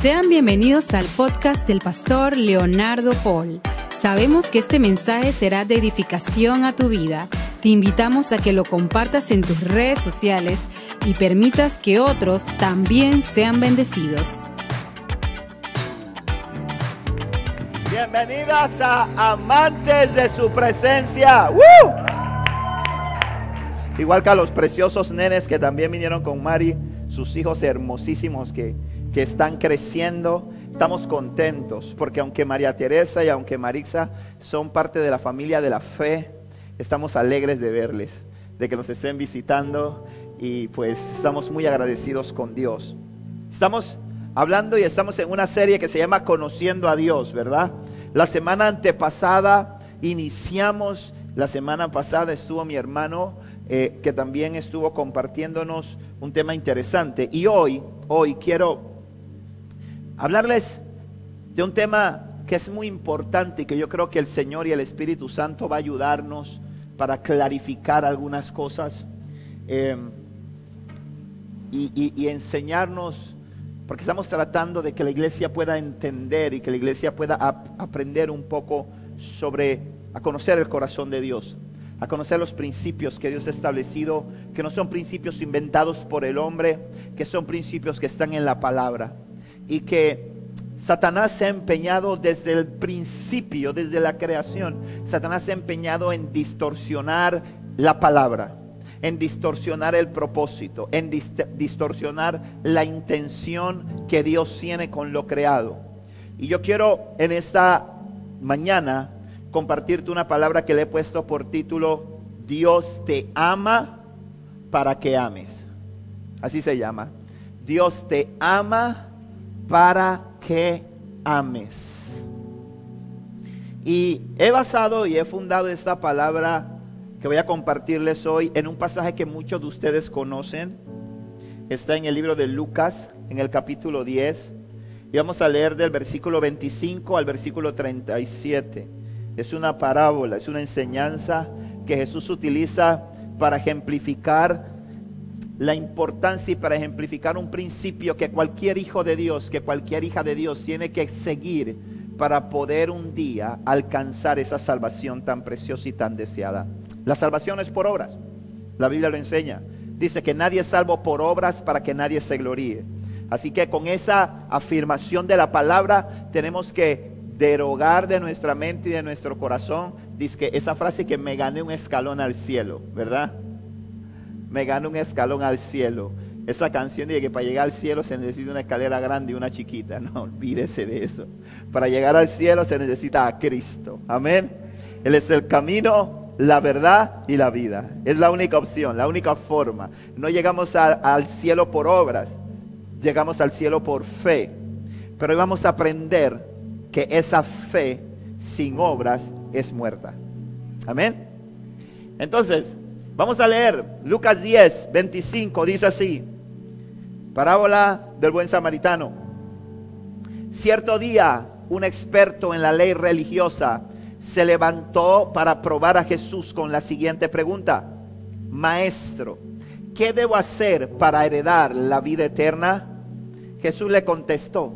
Sean bienvenidos al podcast del pastor Leonardo Paul. Sabemos que este mensaje será de edificación a tu vida. Te invitamos a que lo compartas en tus redes sociales y permitas que otros también sean bendecidos. Bienvenidas a amantes de su presencia. Igual que a los preciosos nenes que también vinieron con Mari, sus hijos hermosísimos que, que están creciendo. Estamos contentos porque aunque María Teresa y aunque Marisa son parte de la familia de la fe, estamos alegres de verles, de que nos estén visitando y pues estamos muy agradecidos con Dios. Estamos hablando y estamos en una serie que se llama Conociendo a Dios, ¿verdad? La semana antepasada iniciamos, la semana pasada estuvo mi hermano eh, que también estuvo compartiéndonos un tema interesante. Y hoy, hoy quiero hablarles de un tema que es muy importante y que yo creo que el Señor y el Espíritu Santo va a ayudarnos para clarificar algunas cosas eh, y, enseñarnos, porque estamos tratando de que la iglesia pueda entender y que la iglesia pueda aprender un poco sobre, a conocer el corazón de Dios a conocer los principios que Dios ha establecido, que no son principios inventados por el hombre, que son principios que están en la palabra. Y que Satanás se ha empeñado desde el principio, desde la creación, Satanás se ha empeñado en distorsionar la palabra, en distorsionar el propósito, en distorsionar la intención que Dios tiene con lo creado. Y yo quiero en esta mañana compartirte una palabra que le he puesto por título, Dios te ama para que ames. Así se llama. Dios te ama para que ames. Y he basado y he fundado esta palabra que voy a compartirles hoy en un pasaje que muchos de ustedes conocen. Está en el libro de Lucas, en el capítulo 10. Y vamos a leer del versículo 25 al versículo 37. Es una parábola, es una enseñanza que Jesús utiliza para ejemplificar la importancia y para ejemplificar un principio que cualquier hijo de Dios, que cualquier hija de Dios tiene que seguir para poder un día alcanzar esa salvación tan preciosa y tan deseada. La salvación es por obras. La Biblia lo enseña. Dice que nadie es salvo por obras para que nadie se gloríe. Así que con esa afirmación de la palabra tenemos que derogar de nuestra mente y de nuestro corazón, dice que esa frase que me gane un escalón al cielo, ¿verdad? Me gane un escalón al cielo. Esa canción dice que para llegar al cielo se necesita una escalera grande y una chiquita. No, olvídese de eso. Para llegar al cielo se necesita a Cristo. Amén. Él es el camino, la verdad y la vida. Es la única opción, la única forma. No llegamos al cielo por obras, llegamos al cielo por fe. Pero hoy vamos a aprender que esa fe sin obras es muerta. Amén. Entonces, vamos a leer Lucas 10, 25, dice así, parábola del buen samaritano. Cierto día, un experto en la ley religiosa se levantó para probar a Jesús con la siguiente pregunta. Maestro, ¿qué debo hacer para heredar la vida eterna? Jesús le contestó,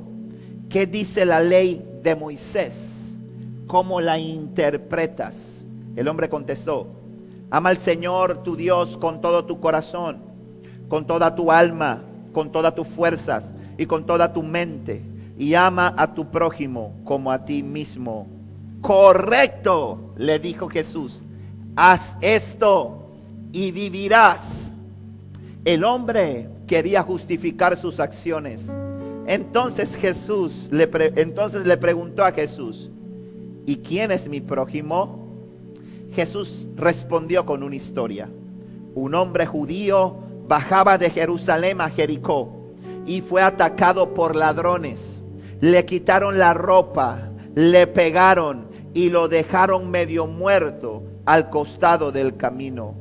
¿qué dice la ley de Moisés, ¿cómo la interpretas? El hombre contestó, ama al Señor tu Dios con todo tu corazón, con toda tu alma, con todas tus fuerzas y con toda tu mente, y ama a tu prójimo como a ti mismo. Correcto, le dijo Jesús, haz esto y vivirás. El hombre quería justificar sus acciones entonces Jesús le, entonces le preguntó a Jesús, ¿y quién es mi prójimo? Jesús respondió con una historia. Un hombre judío bajaba de Jerusalén a Jericó y fue atacado por ladrones. Le quitaron la ropa, le pegaron y lo dejaron medio muerto al costado del camino.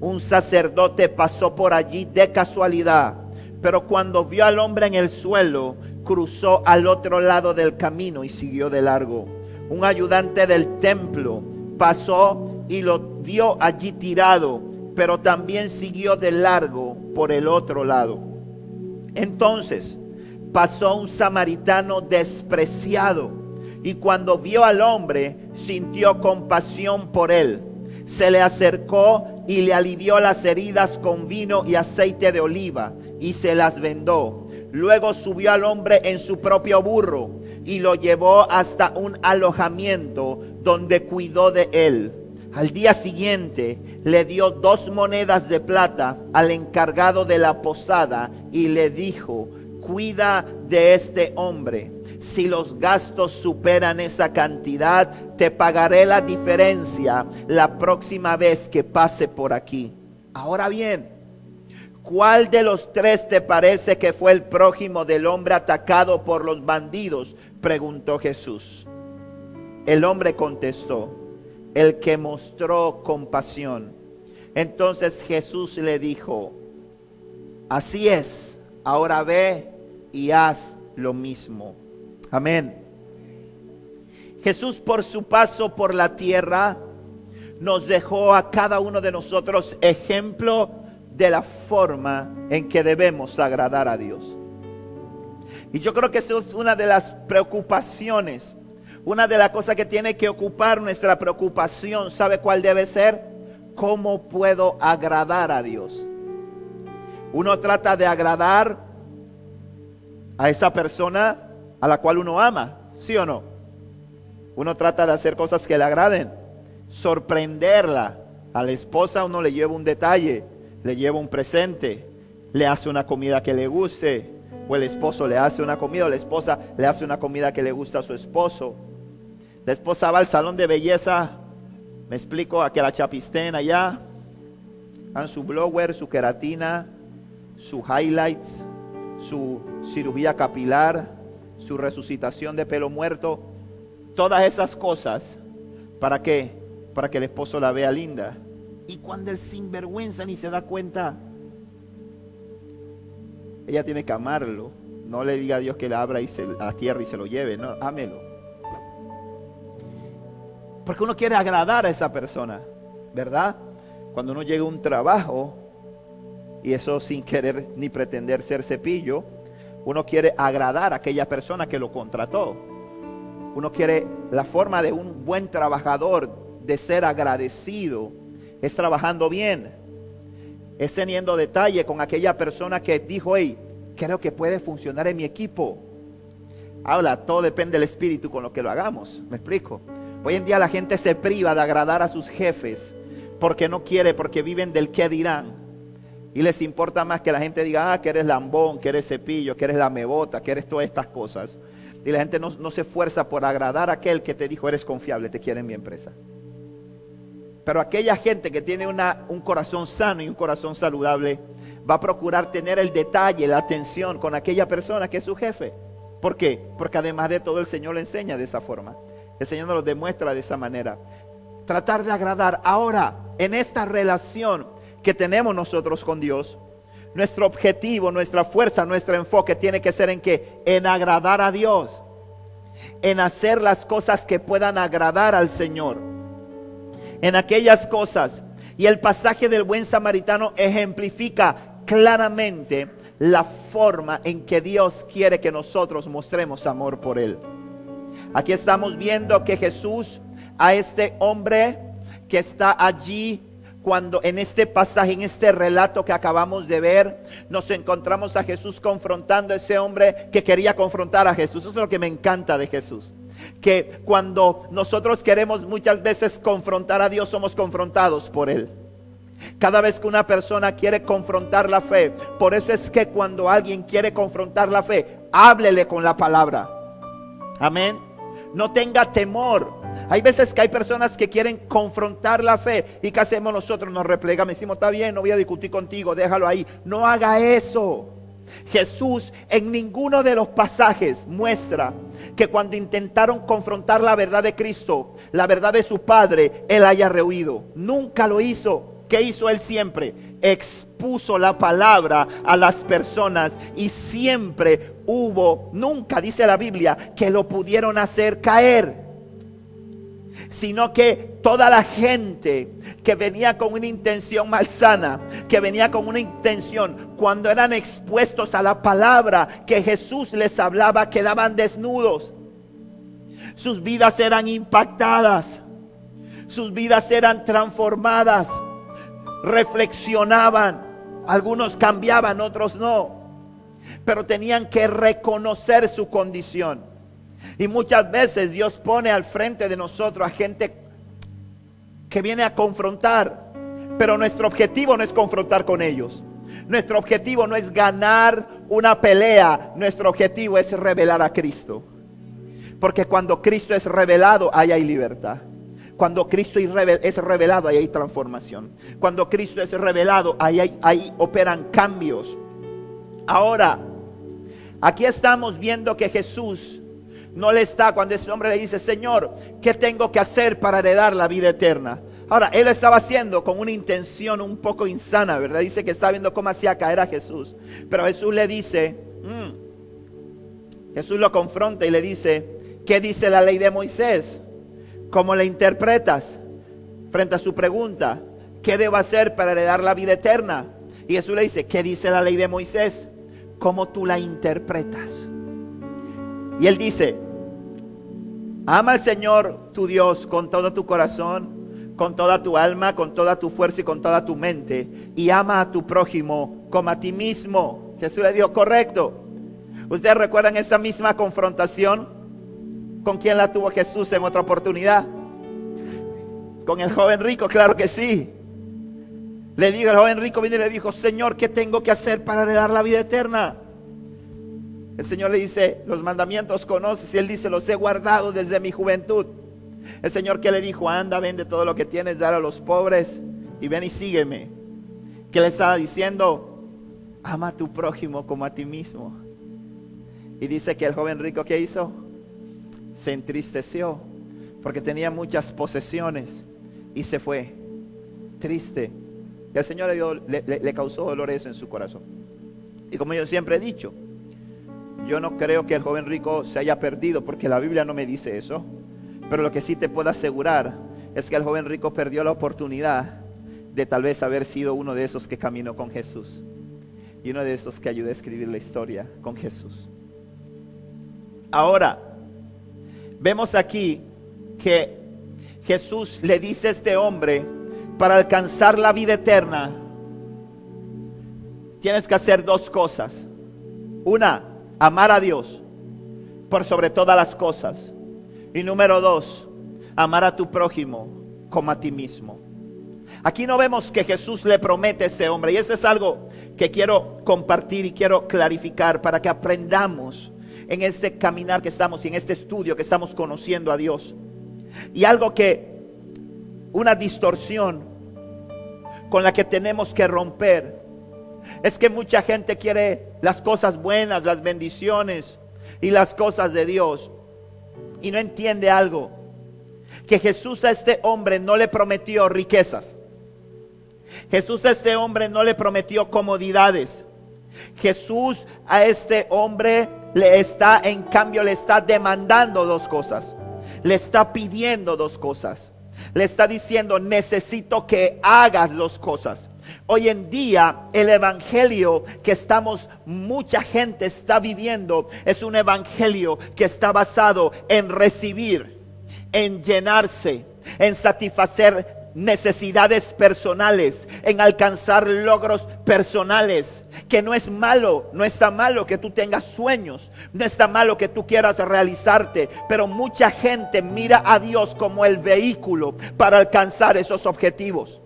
Un sacerdote pasó por allí de casualidad pero cuando vio al hombre en el suelo, cruzó al otro lado del camino y siguió de largo. Un ayudante del templo pasó y lo dio allí tirado, pero también siguió de largo por el otro lado. Entonces, pasó un samaritano despreciado y cuando vio al hombre sintió compasión por él. Se le acercó y le alivió las heridas con vino y aceite de oliva y se las vendó. Luego subió al hombre en su propio burro y lo llevó hasta un alojamiento donde cuidó de él. Al día siguiente le dio dos monedas de plata al encargado de la posada y le dijo, cuida de este hombre. Si los gastos superan esa cantidad, te pagaré la diferencia la próxima vez que pase por aquí. Ahora bien, ¿cuál de los tres te parece que fue el prójimo del hombre atacado por los bandidos? Preguntó Jesús. El hombre contestó, el que mostró compasión. Entonces Jesús le dijo, así es, ahora ve y haz lo mismo. Amén. Jesús por su paso por la tierra nos dejó a cada uno de nosotros ejemplo de la forma en que debemos agradar a Dios. Y yo creo que eso es una de las preocupaciones, una de las cosas que tiene que ocupar nuestra preocupación. ¿Sabe cuál debe ser? ¿Cómo puedo agradar a Dios? Uno trata de agradar a esa persona a la cual uno ama, ¿sí o no? Uno trata de hacer cosas que le agraden, sorprenderla. A la esposa uno le lleva un detalle, le lleva un presente, le hace una comida que le guste, o el esposo le hace una comida, o la esposa le hace una comida que le gusta a su esposo. La esposa va al salón de belleza, me explico, a que la chapisten allá, hagan su blower, su queratina, su highlights, su cirugía capilar, su resucitación de pelo muerto, todas esas cosas, ¿para qué? Para que el esposo la vea linda. Y cuando el sinvergüenza ni se da cuenta, ella tiene que amarlo. No le diga a Dios que la abra y se, a la tierra y se lo lleve, no. Porque uno quiere agradar a esa persona, ¿verdad? Cuando uno llega a un trabajo, y eso sin querer ni pretender ser cepillo, uno quiere agradar a aquella persona que lo contrató. Uno quiere la forma de un buen trabajador de ser agradecido. Es trabajando bien. Es teniendo detalle con aquella persona que dijo, hey, creo que puede funcionar en mi equipo. Habla, todo depende del espíritu con lo que lo hagamos. ¿Me explico? Hoy en día la gente se priva de agradar a sus jefes porque no quiere, porque viven del qué dirán. Y les importa más que la gente diga, ah, que eres lambón, que eres cepillo, que eres la mebota, que eres todas estas cosas. Y la gente no, se esfuerza por agradar a aquel que te dijo, eres confiable, te quiere en mi empresa. Pero aquella gente que tiene un corazón sano y un corazón saludable, va a procurar tener el detalle, la atención con aquella persona que es su jefe. ¿Por qué? Porque además de todo el Señor le enseña de esa forma. El Señor nos lo demuestra de esa manera. Tratar de agradar. Ahora, en esta relación, que tenemos nosotros con Dios, nuestro objetivo, nuestra fuerza, nuestro enfoque tiene que ser en que en agradar a Dios, en hacer las cosas que puedan agradar al Señor, en aquellas cosas. Y el pasaje del buen samaritano ejemplifica claramente la forma en que Dios quiere que nosotros mostremos amor por Él. Aquí estamos viendo que Jesús a este hombre que está allí cuando en este pasaje, en este relato que acabamos de ver, nos encontramos a Jesús confrontando a ese hombre que quería confrontar a Jesús. Eso es lo que me encanta de Jesús. Que cuando nosotros queremos muchas veces confrontar a Dios, somos confrontados por Él. Cada vez que una persona quiere confrontar la fe, por eso es que cuando alguien quiere confrontar la fe, háblele con la palabra. Amén. No tenga temor hay veces que hay personas que quieren confrontar la fe. ¿Y qué hacemos nosotros? Nos replegamos, decimos, está bien, no voy a discutir contigo, déjalo ahí. No haga eso. Jesús en ninguno de los pasajes muestra que cuando intentaron confrontar la verdad de Cristo, la verdad de su Padre, Él haya rehuido. Nunca lo hizo. ¿Qué hizo Él siempre? Expuso la palabra a las personas y siempre hubo, nunca dice la Biblia, que lo pudieron hacer caer. sino que toda la gente que venía con una intención malsana, que venía con una intención, cuando eran expuestos a la palabra que Jesús les hablaba, quedaban desnudos. Sus vidas eran impactadas, sus vidas eran transformadas, reflexionaban, algunos cambiaban, otros no, pero tenían que reconocer su condición. Y muchas veces Dios pone al frente de nosotros a gente que viene a confrontar. Pero nuestro objetivo no es confrontar con ellos. Nuestro objetivo no es ganar una pelea. Nuestro objetivo es revelar a Cristo. Porque cuando Cristo es revelado, ahí hay libertad. Cuando Cristo es revelado, ahí hay transformación. Cuando Cristo es revelado, ahí, ahí operan cambios. Ahora, aquí estamos viendo que Jesús no le está cuando ese hombre le dice, Señor, ¿qué tengo que hacer para heredar la vida eterna? Ahora, él lo estaba haciendo con una intención un poco insana, ¿verdad? Dice que está viendo cómo hacía caer a Jesús. Pero Jesús le dice, mm". Jesús lo confronta y le dice, ¿qué dice la ley de Moisés? ¿Cómo la interpretas? Frente a su pregunta, ¿qué debo hacer para heredar la vida eterna? Y Jesús le dice, ¿qué dice la ley de Moisés? ¿Cómo tú la interpretas? Y él dice, ama al Señor tu Dios con todo tu corazón, con toda tu alma, con toda tu fuerza y con toda tu mente. Y ama a tu prójimo como a ti mismo. Jesús le dijo, correcto. ¿Ustedes recuerdan esa misma confrontación? ¿Con quién la tuvo Jesús en otra oportunidad? Con el joven rico, claro que sí. Le dijo, el joven rico vino y le dijo, Señor, ¿qué tengo que hacer para dar la vida eterna? El Señor le dice, los mandamientos conoces y él dice, los he guardado desde mi juventud. El Señor que le dijo, anda, vende todo lo que tienes, dar a los pobres y ven y sígueme. Que le estaba diciendo, ama a tu prójimo como a ti mismo. Y dice que el joven rico que hizo, se entristeció porque tenía muchas posesiones y se fue triste. Y el Señor le, le causó dolor eso en su corazón. Y como yo siempre he dicho, yo no creo que el joven rico se haya perdido porque la Biblia no me dice eso. Pero lo que sí te puedo asegurar es que el joven rico perdió la oportunidad de tal vez haber sido uno de esos que caminó con Jesús. Y uno de esos que ayudó a escribir la historia con Jesús. Ahora, vemos aquí que Jesús le dice a este hombre, para alcanzar la vida eterna, tienes que hacer dos cosas. Una, amar a Dios por sobre todas las cosas. Y número dos, amar a tu prójimo como a ti mismo. Aquí no vemos que Jesús le promete a ese hombre. Y eso es algo que quiero compartir y quiero clarificar para que aprendamos en este caminar que estamos y en este estudio que estamos conociendo a Dios. Y algo que, una distorsión con la que tenemos que romper es que mucha gente quiere las cosas buenas, las bendiciones y las cosas de Dios. Y no entiende algo. Que Jesús a este hombre no le prometió riquezas. Jesús a este hombre no le prometió comodidades. Jesús a este hombre le está, en cambio, le está demandando dos cosas. Le está pidiendo dos cosas. Le está diciendo, necesito que hagas dos cosas. Hoy en día el evangelio que estamos, mucha gente está viviendo, es un evangelio que está basado en recibir, en llenarse, en satisfacer necesidades personales, en alcanzar logros personales, que no es malo, no está malo que tú tengas sueños, no está malo que tú quieras realizarte, pero mucha gente mira a Dios como el vehículo para alcanzar esos objetivos.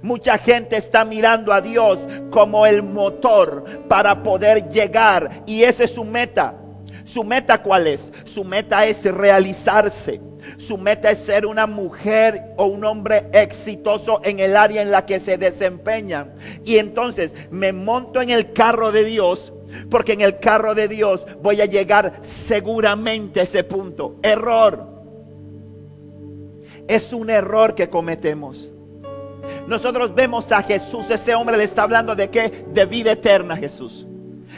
Mucha gente está mirando a Dios como el motor para poder llegar y esa es su meta. ¿Su meta cuál es? Su meta es realizarse. Su meta es ser una mujer o un hombre exitoso en el área en la que se desempeñan. Y entonces me monto en el carro de Dios porque en el carro de Dios voy a llegar seguramente a ese punto. Error. Es un error que cometemos. Nosotros vemos a Jesús, ese hombre le está hablando de qué? De vida eterna Jesús.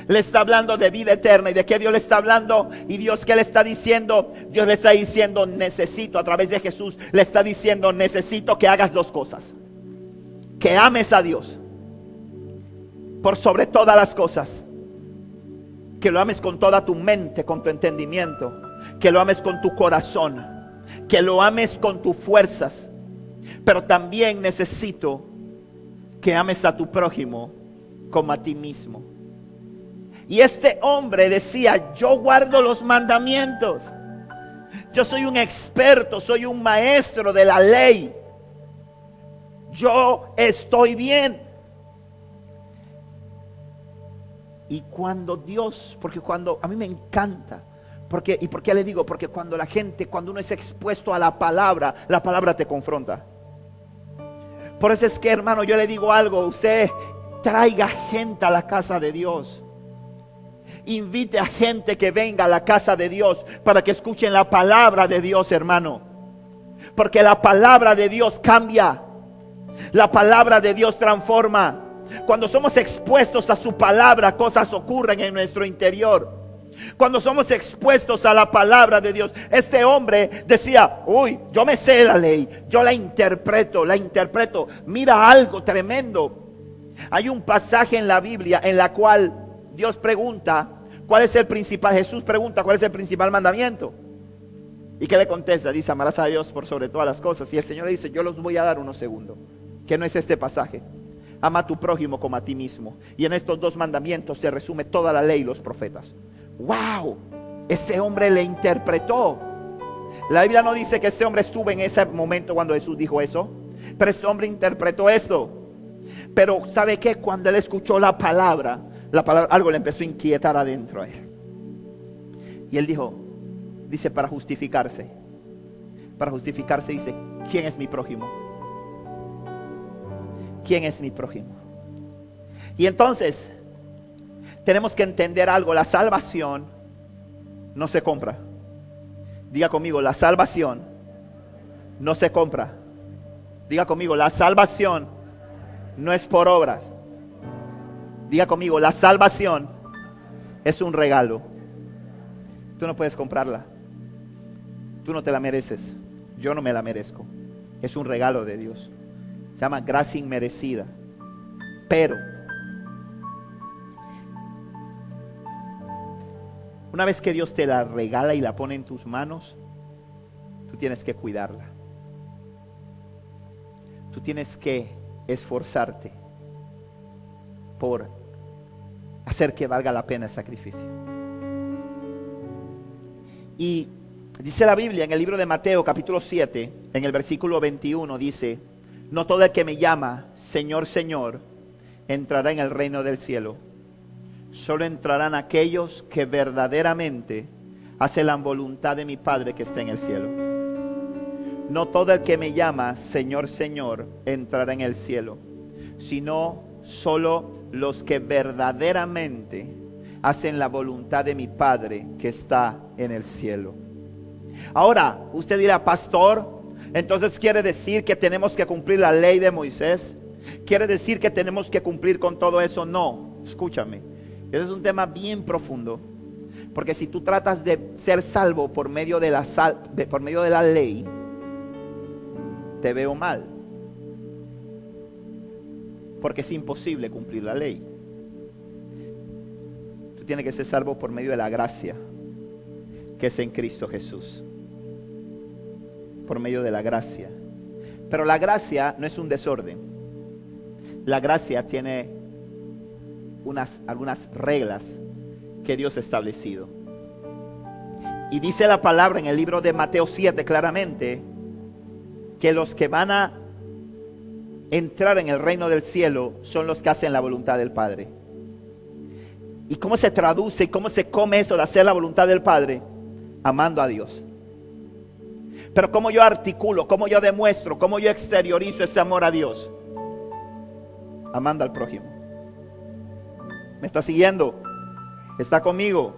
Le está hablando de vida eterna. ¿Y de qué Dios le está hablando? Y Dios qué le está diciendo? Dios le está diciendo, necesito, a través de Jesús, le está diciendo, necesito que hagas dos cosas. Que ames a Dios por sobre todas las cosas. Que lo ames con toda tu mente, con tu entendimiento. Que lo ames con tu corazón. Que lo ames con tus fuerzas. Pero también necesito que ames a tu prójimo como a ti mismo. Y este hombre decía, yo guardo los mandamientos. Yo soy un experto, soy un maestro de la ley. Yo estoy bien. Y cuando Dios, porque cuando a mí me encanta, porque y por qué le digo, porque cuando la gente, cuando uno es expuesto a la palabra, la palabra te confronta. Por eso es que, hermano, yo le digo algo, usted traiga gente a la casa de Dios. Invite a gente que venga a la casa de Dios para que escuchen la palabra de Dios, hermano. Porque la palabra de Dios cambia. La palabra de Dios transforma. Cuando somos expuestos a su palabra, cosas ocurren en nuestro interior. Cuando somos expuestos a la palabra de Dios, este hombre decía, uy, yo me sé la ley, yo la interpreto, la interpreto. Mira algo tremendo. Hay un pasaje en la Biblia en la cual Dios pregunta, ¿cuál es el principal? Jesús pregunta, ¿cuál es el principal mandamiento? ¿Y qué le contesta? Dice, amarás a Dios por sobre todas las cosas. Y el Señor le dice, yo los voy a dar unos segundos. Que no es este pasaje. Ama a tu prójimo como a ti mismo. Y en estos dos mandamientos se resume toda la ley y los profetas wow, ese hombre le interpretó. La Biblia no dice que ese hombre estuvo en ese momento cuando Jesús dijo eso, pero este hombre interpretó esto. Pero ¿sabe qué? Cuando él escuchó la palabra, la palabra, algo le empezó a inquietar adentro a él. Y él dijo, dice para justificarse. Para justificarse dice, ¿quién es mi prójimo? ¿Quién es mi prójimo? Y entonces tenemos que entender algo, la salvación no se compra. Diga conmigo, la salvación no se compra. Diga conmigo, la salvación no es por obras. Diga conmigo, la salvación es un regalo. Tú no puedes comprarla. Tú no te la mereces. Yo no me la merezco. Es un regalo de Dios. Se llama gracia inmerecida. Pero Una vez que Dios te la regala y la pone en tus manos, tú tienes que cuidarla. Tú tienes que esforzarte por hacer que valga la pena el sacrificio. Y dice la Biblia en el libro de Mateo capítulo 7, en el versículo 21, dice, no todo el que me llama Señor, Señor, entrará en el reino del cielo solo entrarán aquellos que verdaderamente hacen la voluntad de mi Padre que está en el cielo. No todo el que me llama Señor, Señor entrará en el cielo, sino solo los que verdaderamente hacen la voluntad de mi Padre que está en el cielo. Ahora, usted dirá, pastor, entonces quiere decir que tenemos que cumplir la ley de Moisés. Quiere decir que tenemos que cumplir con todo eso. No, escúchame. Ese es un tema bien profundo. Porque si tú tratas de ser salvo por medio de la, por medio de la ley, te veo mal. Porque es imposible cumplir la ley. Tú tienes que ser salvo por medio de la gracia que es en Cristo Jesús. Por medio de la gracia. Pero la gracia no es un desorden. La gracia tiene unas, algunas reglas que Dios ha establecido. Y dice la palabra en el libro de Mateo 7 claramente que los que van a entrar en el reino del cielo son los que hacen la voluntad del Padre. ¿Y cómo se traduce y cómo se come eso de hacer la voluntad del Padre? Amando a Dios. Pero cómo yo articulo, cómo yo demuestro, cómo yo exteriorizo ese amor a Dios. Amando al prójimo. ¿Me está siguiendo? ¿Está conmigo?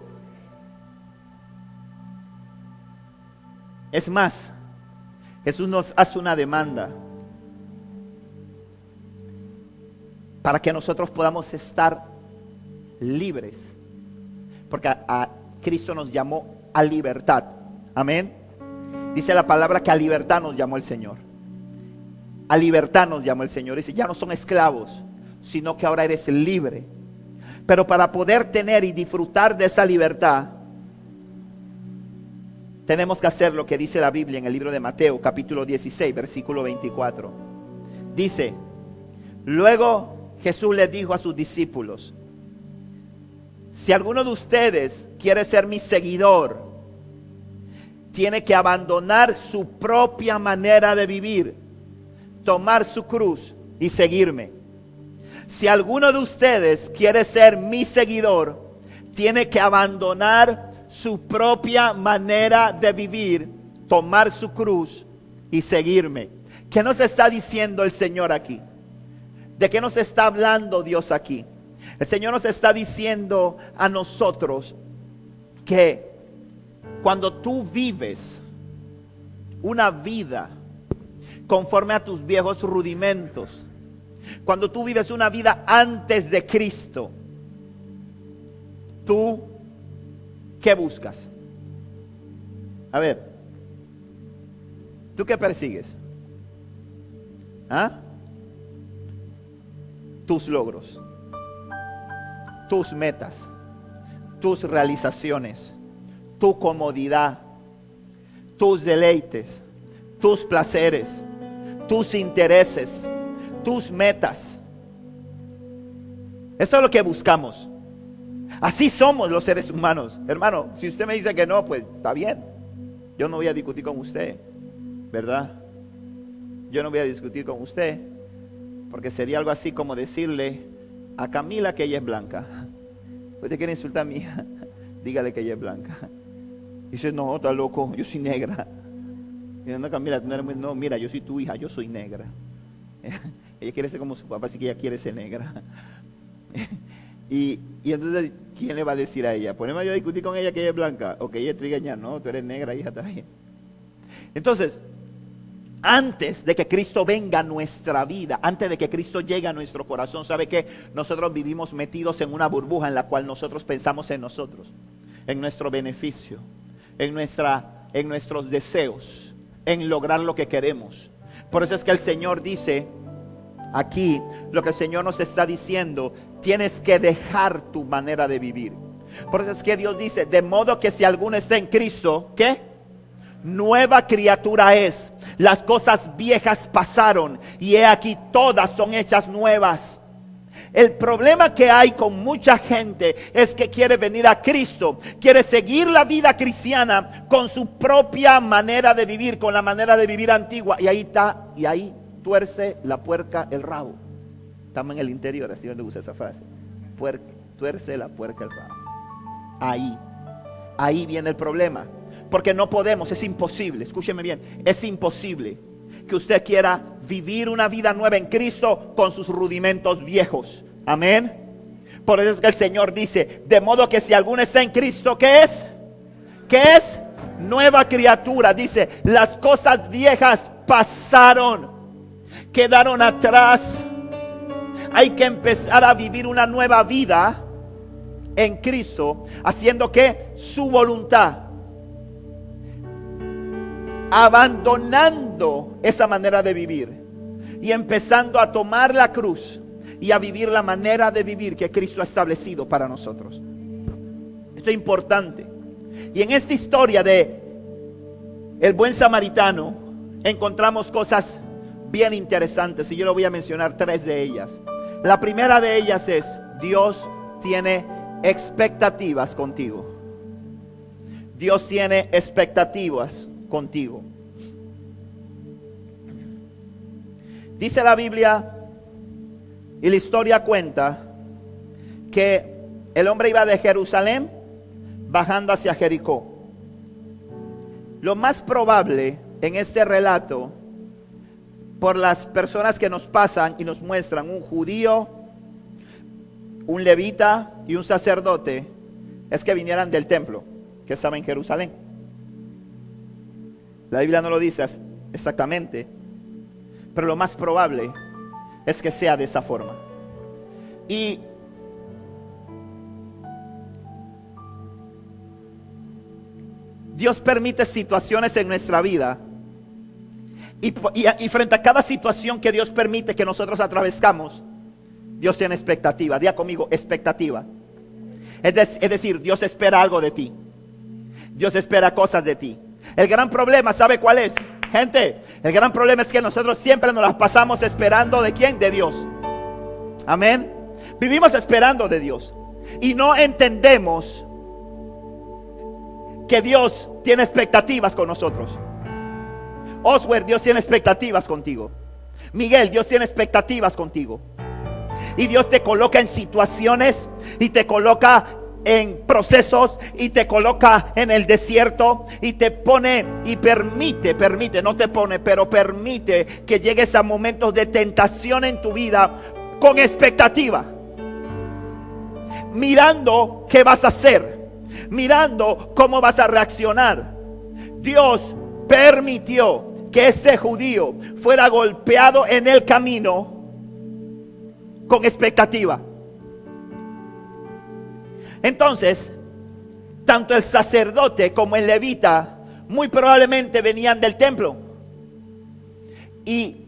Es más, Jesús nos hace una demanda para que nosotros podamos estar libres Porque a, Cristo nos llamó a libertad. Amén. Dice la palabra que a libertad nos llamó el Señor. A libertad nos llamó el Señor. Dice, ya no son esclavos, sino que ahora eres libre. Pero para poder tener y disfrutar de esa libertad, tenemos que hacer lo que dice la Biblia en el libro de Mateo, capítulo 16, versículo 24. Dice, luego Jesús le dijo a sus discípulos, si alguno de ustedes quiere ser mi seguidor, tiene que abandonar su propia manera de vivir, tomar su cruz y seguirme. Si alguno de ustedes quiere ser mi seguidor, tiene que abandonar su propia manera de vivir, tomar su cruz y seguirme. ¿Qué nos está diciendo el Señor aquí? ¿De qué nos está hablando Dios aquí? El Señor nos está diciendo a nosotros que cuando tú vives una vida conforme a tus viejos rudimentos, cuando tú vives una vida antes de Cristo, tú, ¿qué buscas? A ver, ¿tú qué persigues? ¿Ah? Tus logros tus metas, tus realizaciones, tu comodidad, tus deleites, tus placeres, tus intereses, tus metas. Eso es lo que buscamos. Así somos los seres humanos. Hermano, si usted me dice que no, pues está bien. Yo no voy a discutir con usted, ¿verdad? Yo no voy a discutir con usted, porque sería algo así como decirle, a Camila que ella es blanca. Usted quiere insultar a hija, dígale que ella es blanca. Y dice, no, está loco, yo soy negra. Y no, Camila, no, mira, yo soy tu hija, yo soy negra. ella quiere ser como su papá, así que ella quiere ser negra. y, entonces, ¿quién le va a decir a ella? Ponemos yo a discutir con ella que ella es blanca, o que ella es trigueña, no, tú eres negra, hija, también. Entonces, antes de que Cristo venga a nuestra vida, antes de que Cristo llegue a nuestro corazón, ¿sabe que Nosotros vivimos metidos en una burbuja en la cual nosotros pensamos en nosotros, en nuestro beneficio, en, nuestra, en nuestros deseos, en lograr lo que queremos. Por eso es que el Señor dice aquí, lo que el Señor nos está diciendo, tienes que dejar tu manera de vivir. Por eso es que Dios dice, de modo que si alguno está en Cristo, ¿qué? nueva criatura es. Las cosas viejas pasaron y he aquí todas son hechas nuevas. El problema que hay con mucha gente es que quiere venir a Cristo, quiere seguir la vida cristiana con su propia manera de vivir, con la manera de vivir antigua. Y ahí está, y ahí tuerce la puerca el rabo. Estamos en el interior, así donde usa esa frase. tuerce la puerca el rabo. Ahí, ahí viene el problema. Porque no podemos, es imposible, escúcheme bien, es imposible que usted quiera vivir una vida nueva en Cristo con sus rudimentos viejos. Amén. Por eso es que el Señor dice, de modo que si alguno está en Cristo, ¿qué es? ¿Qué es? Nueva criatura. Dice, las cosas viejas pasaron, quedaron atrás. Hay que empezar a vivir una nueva vida en Cristo, haciendo que su voluntad abandonando esa manera de vivir y empezando a tomar la cruz y a vivir la manera de vivir que Cristo ha establecido para nosotros. Esto es importante. Y en esta historia de el buen samaritano encontramos cosas bien interesantes y yo lo voy a mencionar tres de ellas. La primera de ellas es Dios tiene expectativas contigo. Dios tiene expectativas contigo. Dice la Biblia y la historia cuenta que el hombre iba de Jerusalén bajando hacia Jericó. Lo más probable en este relato, por las personas que nos pasan y nos muestran un judío, un levita y un sacerdote, es que vinieran del templo que estaba en Jerusalén. La Biblia no lo dice exactamente, pero lo más probable es que sea de esa forma. Y Dios permite situaciones en nuestra vida. Y, frente a cada situación que Dios permite que nosotros atravescamos, Dios tiene expectativa. Día conmigo, expectativa. Es decir, Dios espera algo de ti. Dios espera cosas de ti. El gran problema, ¿sabe cuál es? Gente, el gran problema es que nosotros siempre nos las pasamos esperando de quién? De Dios. Amén. Vivimos esperando de Dios. Y no entendemos que Dios tiene expectativas con nosotros. Oswer, Dios tiene expectativas contigo. Miguel, Dios tiene expectativas contigo. Y Dios te coloca en situaciones y te coloca en procesos y te coloca en el desierto y te pone y permite, permite, no te pone, pero permite que llegues a momentos de tentación en tu vida con expectativa. Mirando qué vas a hacer, mirando cómo vas a reaccionar. Dios permitió que ese judío fuera golpeado en el camino con expectativa. Entonces, tanto el sacerdote como el levita muy probablemente venían del templo. Y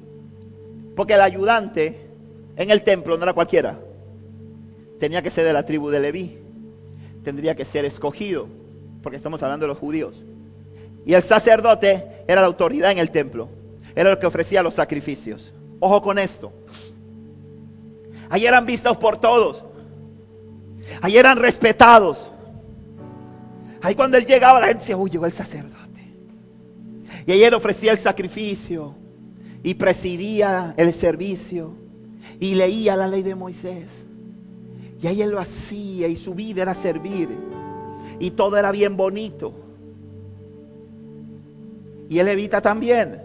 porque el ayudante en el templo no era cualquiera. Tenía que ser de la tribu de Leví. Tendría que ser escogido, porque estamos hablando de los judíos. Y el sacerdote era la autoridad en el templo. Era el que ofrecía los sacrificios. Ojo con esto. Ahí eran vistos por todos. Ahí eran respetados. Ahí cuando él llegaba la gente decía, uy, llegó el sacerdote. Y ahí él ofrecía el sacrificio y presidía el servicio y leía la ley de Moisés. Y ahí él lo hacía y su vida era servir. Y todo era bien bonito. Y el levita también.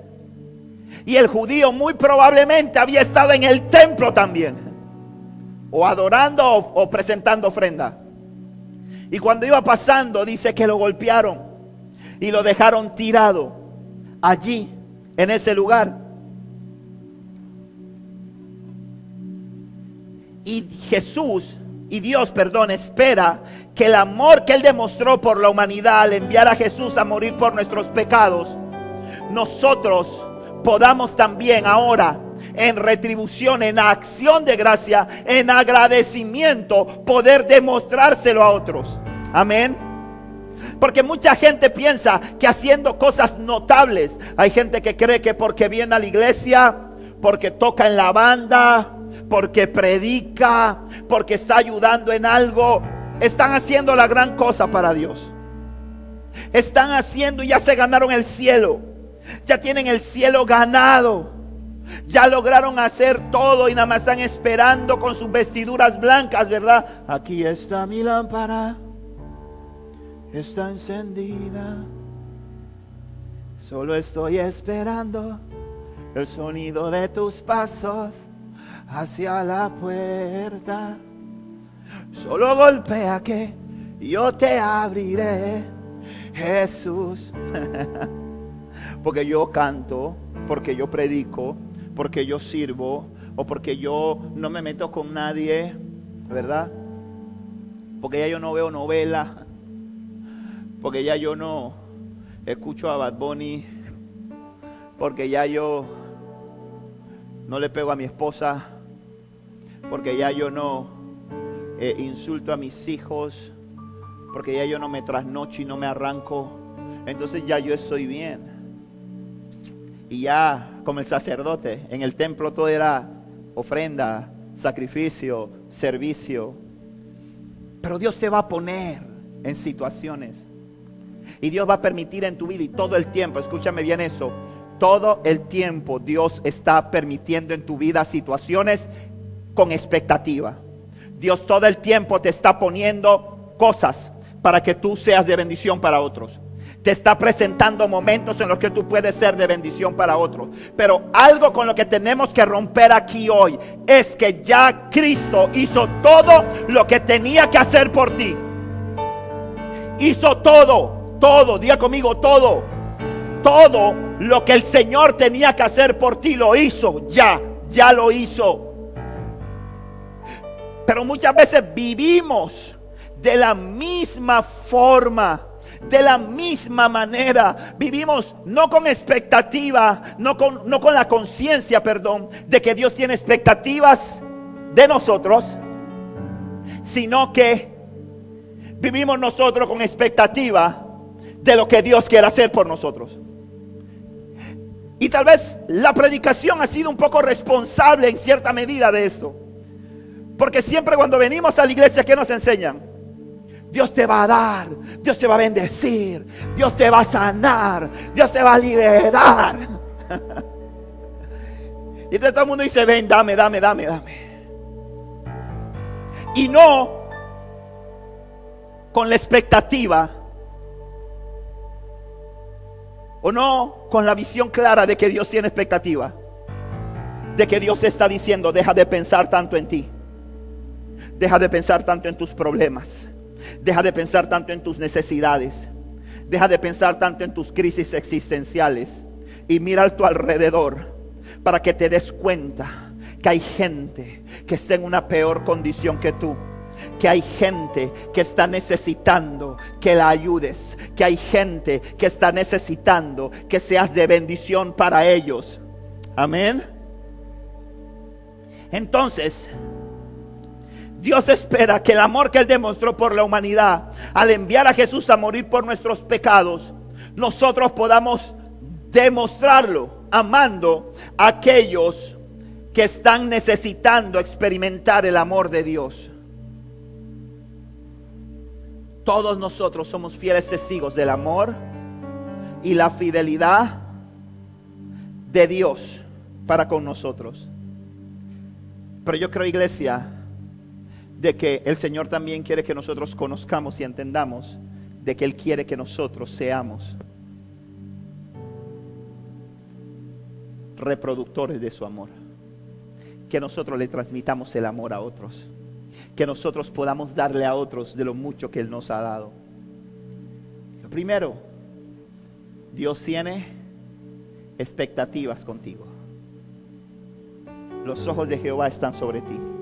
Y el judío muy probablemente había estado en el templo también o adorando o, presentando ofrenda. Y cuando iba pasando, dice que lo golpearon y lo dejaron tirado allí, en ese lugar. Y Jesús, y Dios, perdón, espera que el amor que Él demostró por la humanidad al enviar a Jesús a morir por nuestros pecados, nosotros podamos también ahora en retribución, en acción de gracia, en agradecimiento, poder demostrárselo a otros. Amén. Porque mucha gente piensa que haciendo cosas notables, hay gente que cree que porque viene a la iglesia, porque toca en la banda, porque predica, porque está ayudando en algo, están haciendo la gran cosa para Dios. Están haciendo y ya se ganaron el cielo. Ya tienen el cielo ganado. Ya lograron hacer todo y nada más están esperando con sus vestiduras blancas, ¿verdad? Aquí está mi lámpara. Está encendida. Solo estoy esperando el sonido de tus pasos hacia la puerta. Solo golpea que yo te abriré, Jesús. porque yo canto, porque yo predico, porque yo sirvo o porque yo no me meto con nadie, ¿verdad? Porque ya yo no veo novela, porque ya yo no escucho a Bad Bunny, porque ya yo no le pego a mi esposa, porque ya yo no eh, insulto a mis hijos, porque ya yo no me trasnocho y no me arranco, entonces ya yo estoy bien. Y ya como el sacerdote, en el templo todo era ofrenda, sacrificio, servicio. Pero Dios te va a poner en situaciones. Y Dios va a permitir en tu vida y todo el tiempo, escúchame bien eso, todo el tiempo Dios está permitiendo en tu vida situaciones con expectativa. Dios todo el tiempo te está poniendo cosas para que tú seas de bendición para otros te está presentando momentos en los que tú puedes ser de bendición para otros. Pero algo con lo que tenemos que romper aquí hoy es que ya Cristo hizo todo lo que tenía que hacer por ti. Hizo todo, todo, diga conmigo todo. Todo lo que el Señor tenía que hacer por ti lo hizo, ya, ya lo hizo. Pero muchas veces vivimos de la misma forma De la misma manera, vivimos no con expectativa, no con, no con la conciencia, perdón, de que Dios tiene expectativas de nosotros, sino que vivimos nosotros con expectativa de lo que Dios quiere hacer por nosotros. Y tal vez la predicación ha sido un poco responsable en cierta medida de eso. Porque siempre cuando venimos a la iglesia, ¿qué nos enseñan? Dios te va a dar, Dios te va a bendecir, Dios te va a sanar, Dios te va a liberar. y entonces todo el mundo dice, ven, dame, dame, dame, dame. Y no con la expectativa o no con la visión clara de que Dios tiene expectativa, de que Dios está diciendo, deja de pensar tanto en ti, deja de pensar tanto en tus problemas, deja de pensar tanto en tus necesidades, deja de pensar tanto en tus crisis existenciales y mira a tu alrededor para que te des cuenta que hay gente que está en una peor condición que tú que hay gente que está necesitando que la ayudes, que hay gente que está necesitando que seas de bendición para ellos. Amén. Entonces, Dios espera que el amor que Él demostró por la humanidad al enviar a Jesús a morir por nuestros pecados, nosotros podamos demostrarlo amando a aquellos que están necesitando experimentar el amor de Dios. Todos nosotros somos fieles testigos del amor y la fidelidad de Dios para con nosotros. Pero yo creo, iglesia, de que el Señor también quiere que nosotros conozcamos y entendamos de que Él quiere que nosotros seamos reproductores de su amor. Que nosotros le transmitamos el amor a otros que nosotros podamos darle a otros de lo mucho que Él nos ha dado. Primero, Dios tiene expectativas contigo. Los ojos de Jehová están sobre ti.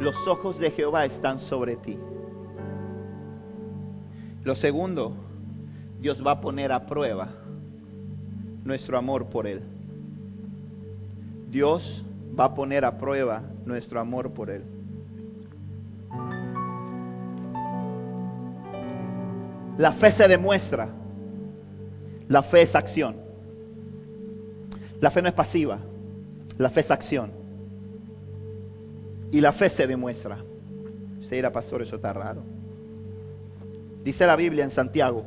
Los ojos de Jehová están sobre ti. Lo segundo, Dios va a poner a prueba nuestro amor por Él. Dios va a poner a prueba nuestro amor por Él. La fe se demuestra. La fe es acción. La fe no es pasiva. La fe es acción. Y la fe se demuestra. Se dirá, pastor, eso está raro. Dice la Biblia en Santiago,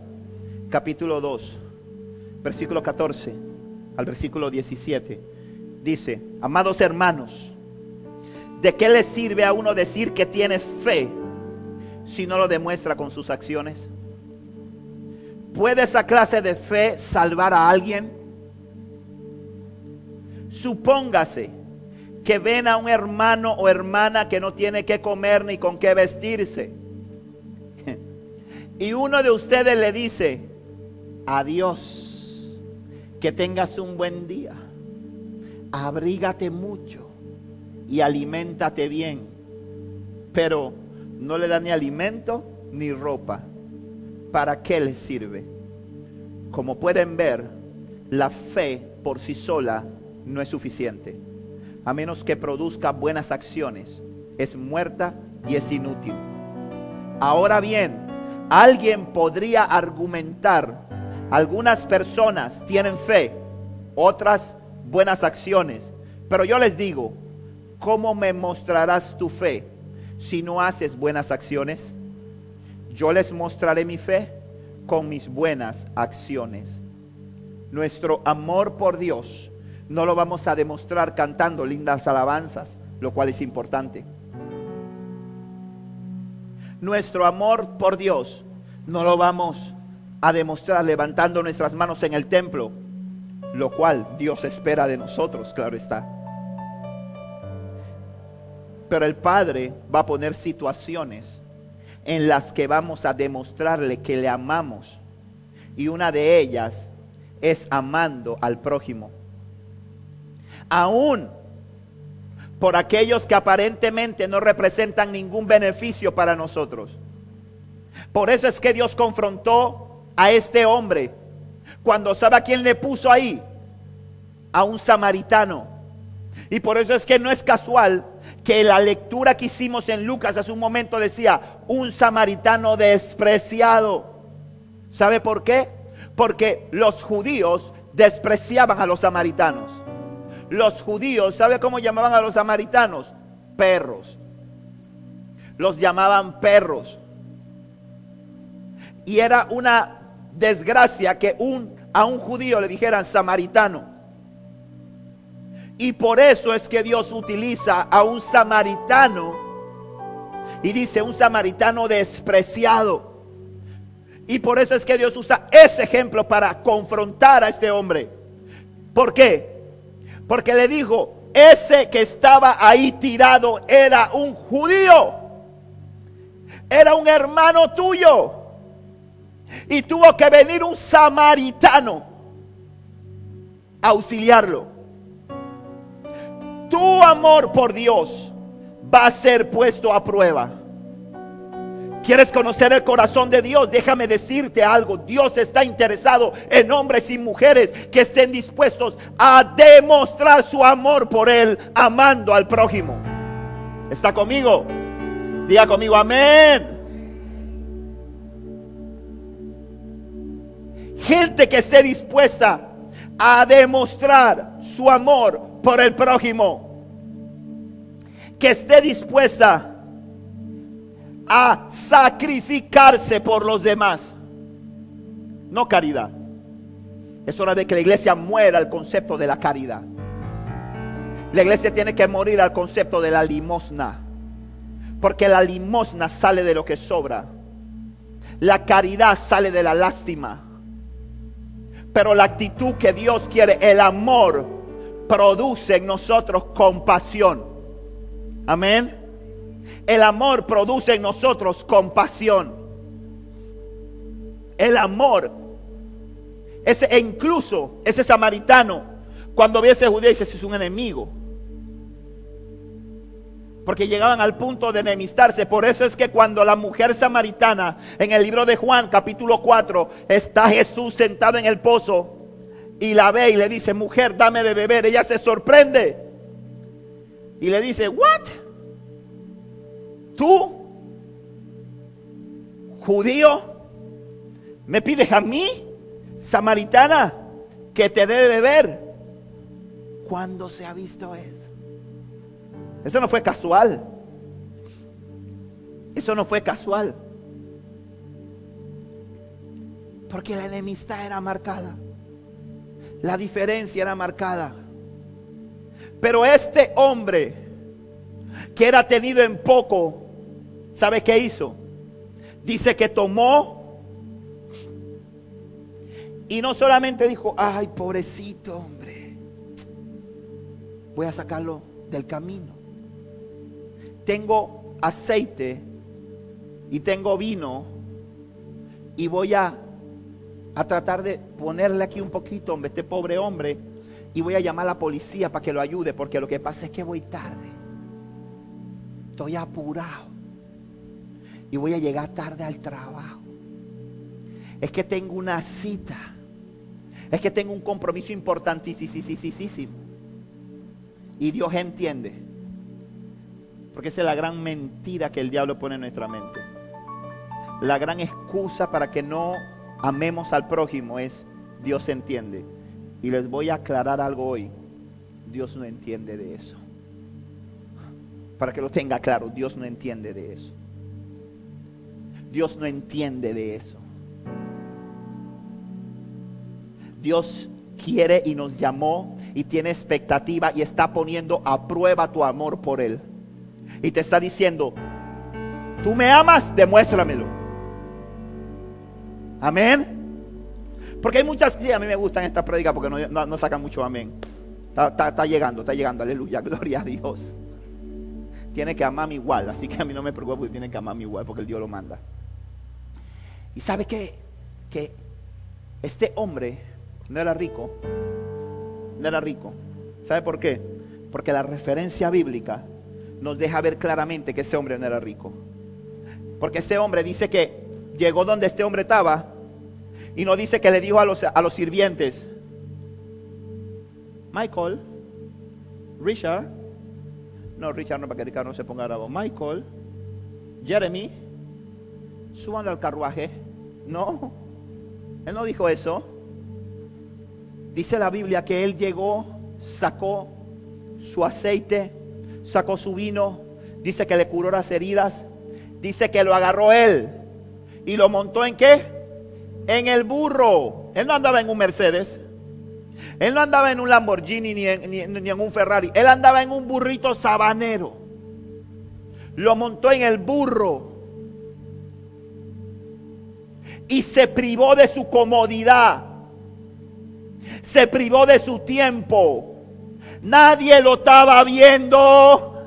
capítulo 2, versículo 14 al versículo 17. Dice, amados hermanos, ¿de qué le sirve a uno decir que tiene fe si no lo demuestra con sus acciones? ¿Puede esa clase de fe salvar a alguien? Supóngase que ven a un hermano o hermana que no tiene que comer ni con qué vestirse. Y uno de ustedes le dice, adiós, que tengas un buen día, abrígate mucho y aliméntate bien. Pero no le da ni alimento ni ropa. ¿para qué les sirve? Como pueden ver, la fe por sí sola no es suficiente. A menos que produzca buenas acciones, es muerta y es inútil. Ahora bien, alguien podría argumentar, algunas personas tienen fe, otras buenas acciones, pero yo les digo, ¿cómo me mostrarás tu fe si no haces buenas acciones? Yo les mostraré mi fe con mis buenas acciones. Nuestro amor por Dios no lo vamos a demostrar cantando lindas alabanzas, lo cual es importante. Nuestro amor por Dios no lo vamos a demostrar levantando nuestras manos en el templo, lo cual Dios espera de nosotros, claro está. Pero el Padre va a poner situaciones en las que vamos a demostrarle que le amamos. Y una de ellas es amando al prójimo. Aún por aquellos que aparentemente no representan ningún beneficio para nosotros. Por eso es que Dios confrontó a este hombre. Cuando sabe a quién le puso ahí, a un samaritano. Y por eso es que no es casual que la lectura que hicimos en Lucas hace un momento decía, un samaritano despreciado. ¿Sabe por qué? Porque los judíos despreciaban a los samaritanos. Los judíos, ¿sabe cómo llamaban a los samaritanos? Perros. Los llamaban perros. Y era una desgracia que un, a un judío le dijeran samaritano. Y por eso es que Dios utiliza a un samaritano y dice un samaritano despreciado. Y por eso es que Dios usa ese ejemplo para confrontar a este hombre. ¿Por qué? Porque le dijo, ese que estaba ahí tirado era un judío. Era un hermano tuyo. Y tuvo que venir un samaritano a auxiliarlo tu amor por Dios va a ser puesto a prueba. ¿Quieres conocer el corazón de Dios? Déjame decirte algo. Dios está interesado en hombres y mujeres que estén dispuestos a demostrar su amor por Él, amando al prójimo. ¿Está conmigo? Diga conmigo, amén. Gente que esté dispuesta a demostrar su amor por el prójimo. Que esté dispuesta a sacrificarse por los demás. No caridad. Es hora de que la iglesia muera al concepto de la caridad. La iglesia tiene que morir al concepto de la limosna. Porque la limosna sale de lo que sobra. La caridad sale de la lástima. Pero la actitud que Dios quiere, el amor, produce en nosotros compasión. Amén. El amor produce en nosotros compasión. El amor. Ese, e incluso ese samaritano, cuando ve a judío, dice, es un enemigo. Porque llegaban al punto de enemistarse. Por eso es que cuando la mujer samaritana, en el libro de Juan, capítulo 4, está Jesús sentado en el pozo y la ve y le dice, mujer, dame de beber. Ella se sorprende y le dice, ¿what? ¿Tú, judío, me pides a mí, samaritana, que te dé de beber? ¿Cuándo se ha visto eso? Eso no fue casual. Eso no fue casual. Porque la enemistad era marcada. La diferencia era marcada. Pero este hombre que era tenido en poco, ¿sabe qué hizo? Dice que tomó y no solamente dijo, ay, pobrecito hombre, voy a sacarlo del camino. Tengo aceite y tengo vino y voy a a tratar de ponerle aquí un poquito, hombre, este pobre hombre, y voy a llamar a la policía para que lo ayude, porque lo que pasa es que voy tarde. Estoy apurado. Y voy a llegar tarde al trabajo. Es que tengo una cita. Es que tengo un compromiso importantísimo. Y Dios entiende. Porque esa es la gran mentira que el diablo pone en nuestra mente. La gran excusa para que no amemos al prójimo es Dios entiende. Y les voy a aclarar algo hoy. Dios no entiende de eso. Para que lo tenga claro, Dios no entiende de eso. Dios no entiende de eso. Dios quiere y nos llamó y tiene expectativa y está poniendo a prueba tu amor por Él. Y te está diciendo, tú me amas, demuéstramelo. Amén. Porque hay muchas, sí, a mí me gustan estas prédicas porque no, sacan mucho amén. Está, llegando, está llegando, aleluya, gloria a Dios. Tiene que amarme igual, así que a mí no me preocupa porque tiene que amarme igual porque el Dios lo manda. Y sabe qué? Que este hombre no era rico, no era rico. ¿Sabe por qué? Porque la referencia bíblica nos deja ver claramente que ese hombre no era rico. Porque ese hombre dice que llegó donde este hombre estaba y no dice que le dijo a los, a los sirvientes, Michael, Richard, no, Richard no para que Ricardo no se ponga bravo, Michael, Jeremy, suban al carruaje. No, él no dijo eso. Dice la Biblia que él llegó, sacó su aceite, sacó su vino, dice que le curó las heridas, dice que lo agarró él y lo montó en qué? En el burro. Él no andaba en un Mercedes. Él no andaba en un Lamborghini ni en, ni en, un Ferrari. Él andaba en un burrito sabanero. Lo montó en el burro. Y se privó de su comodidad. Se privó de su tiempo. Nadie lo estaba viendo.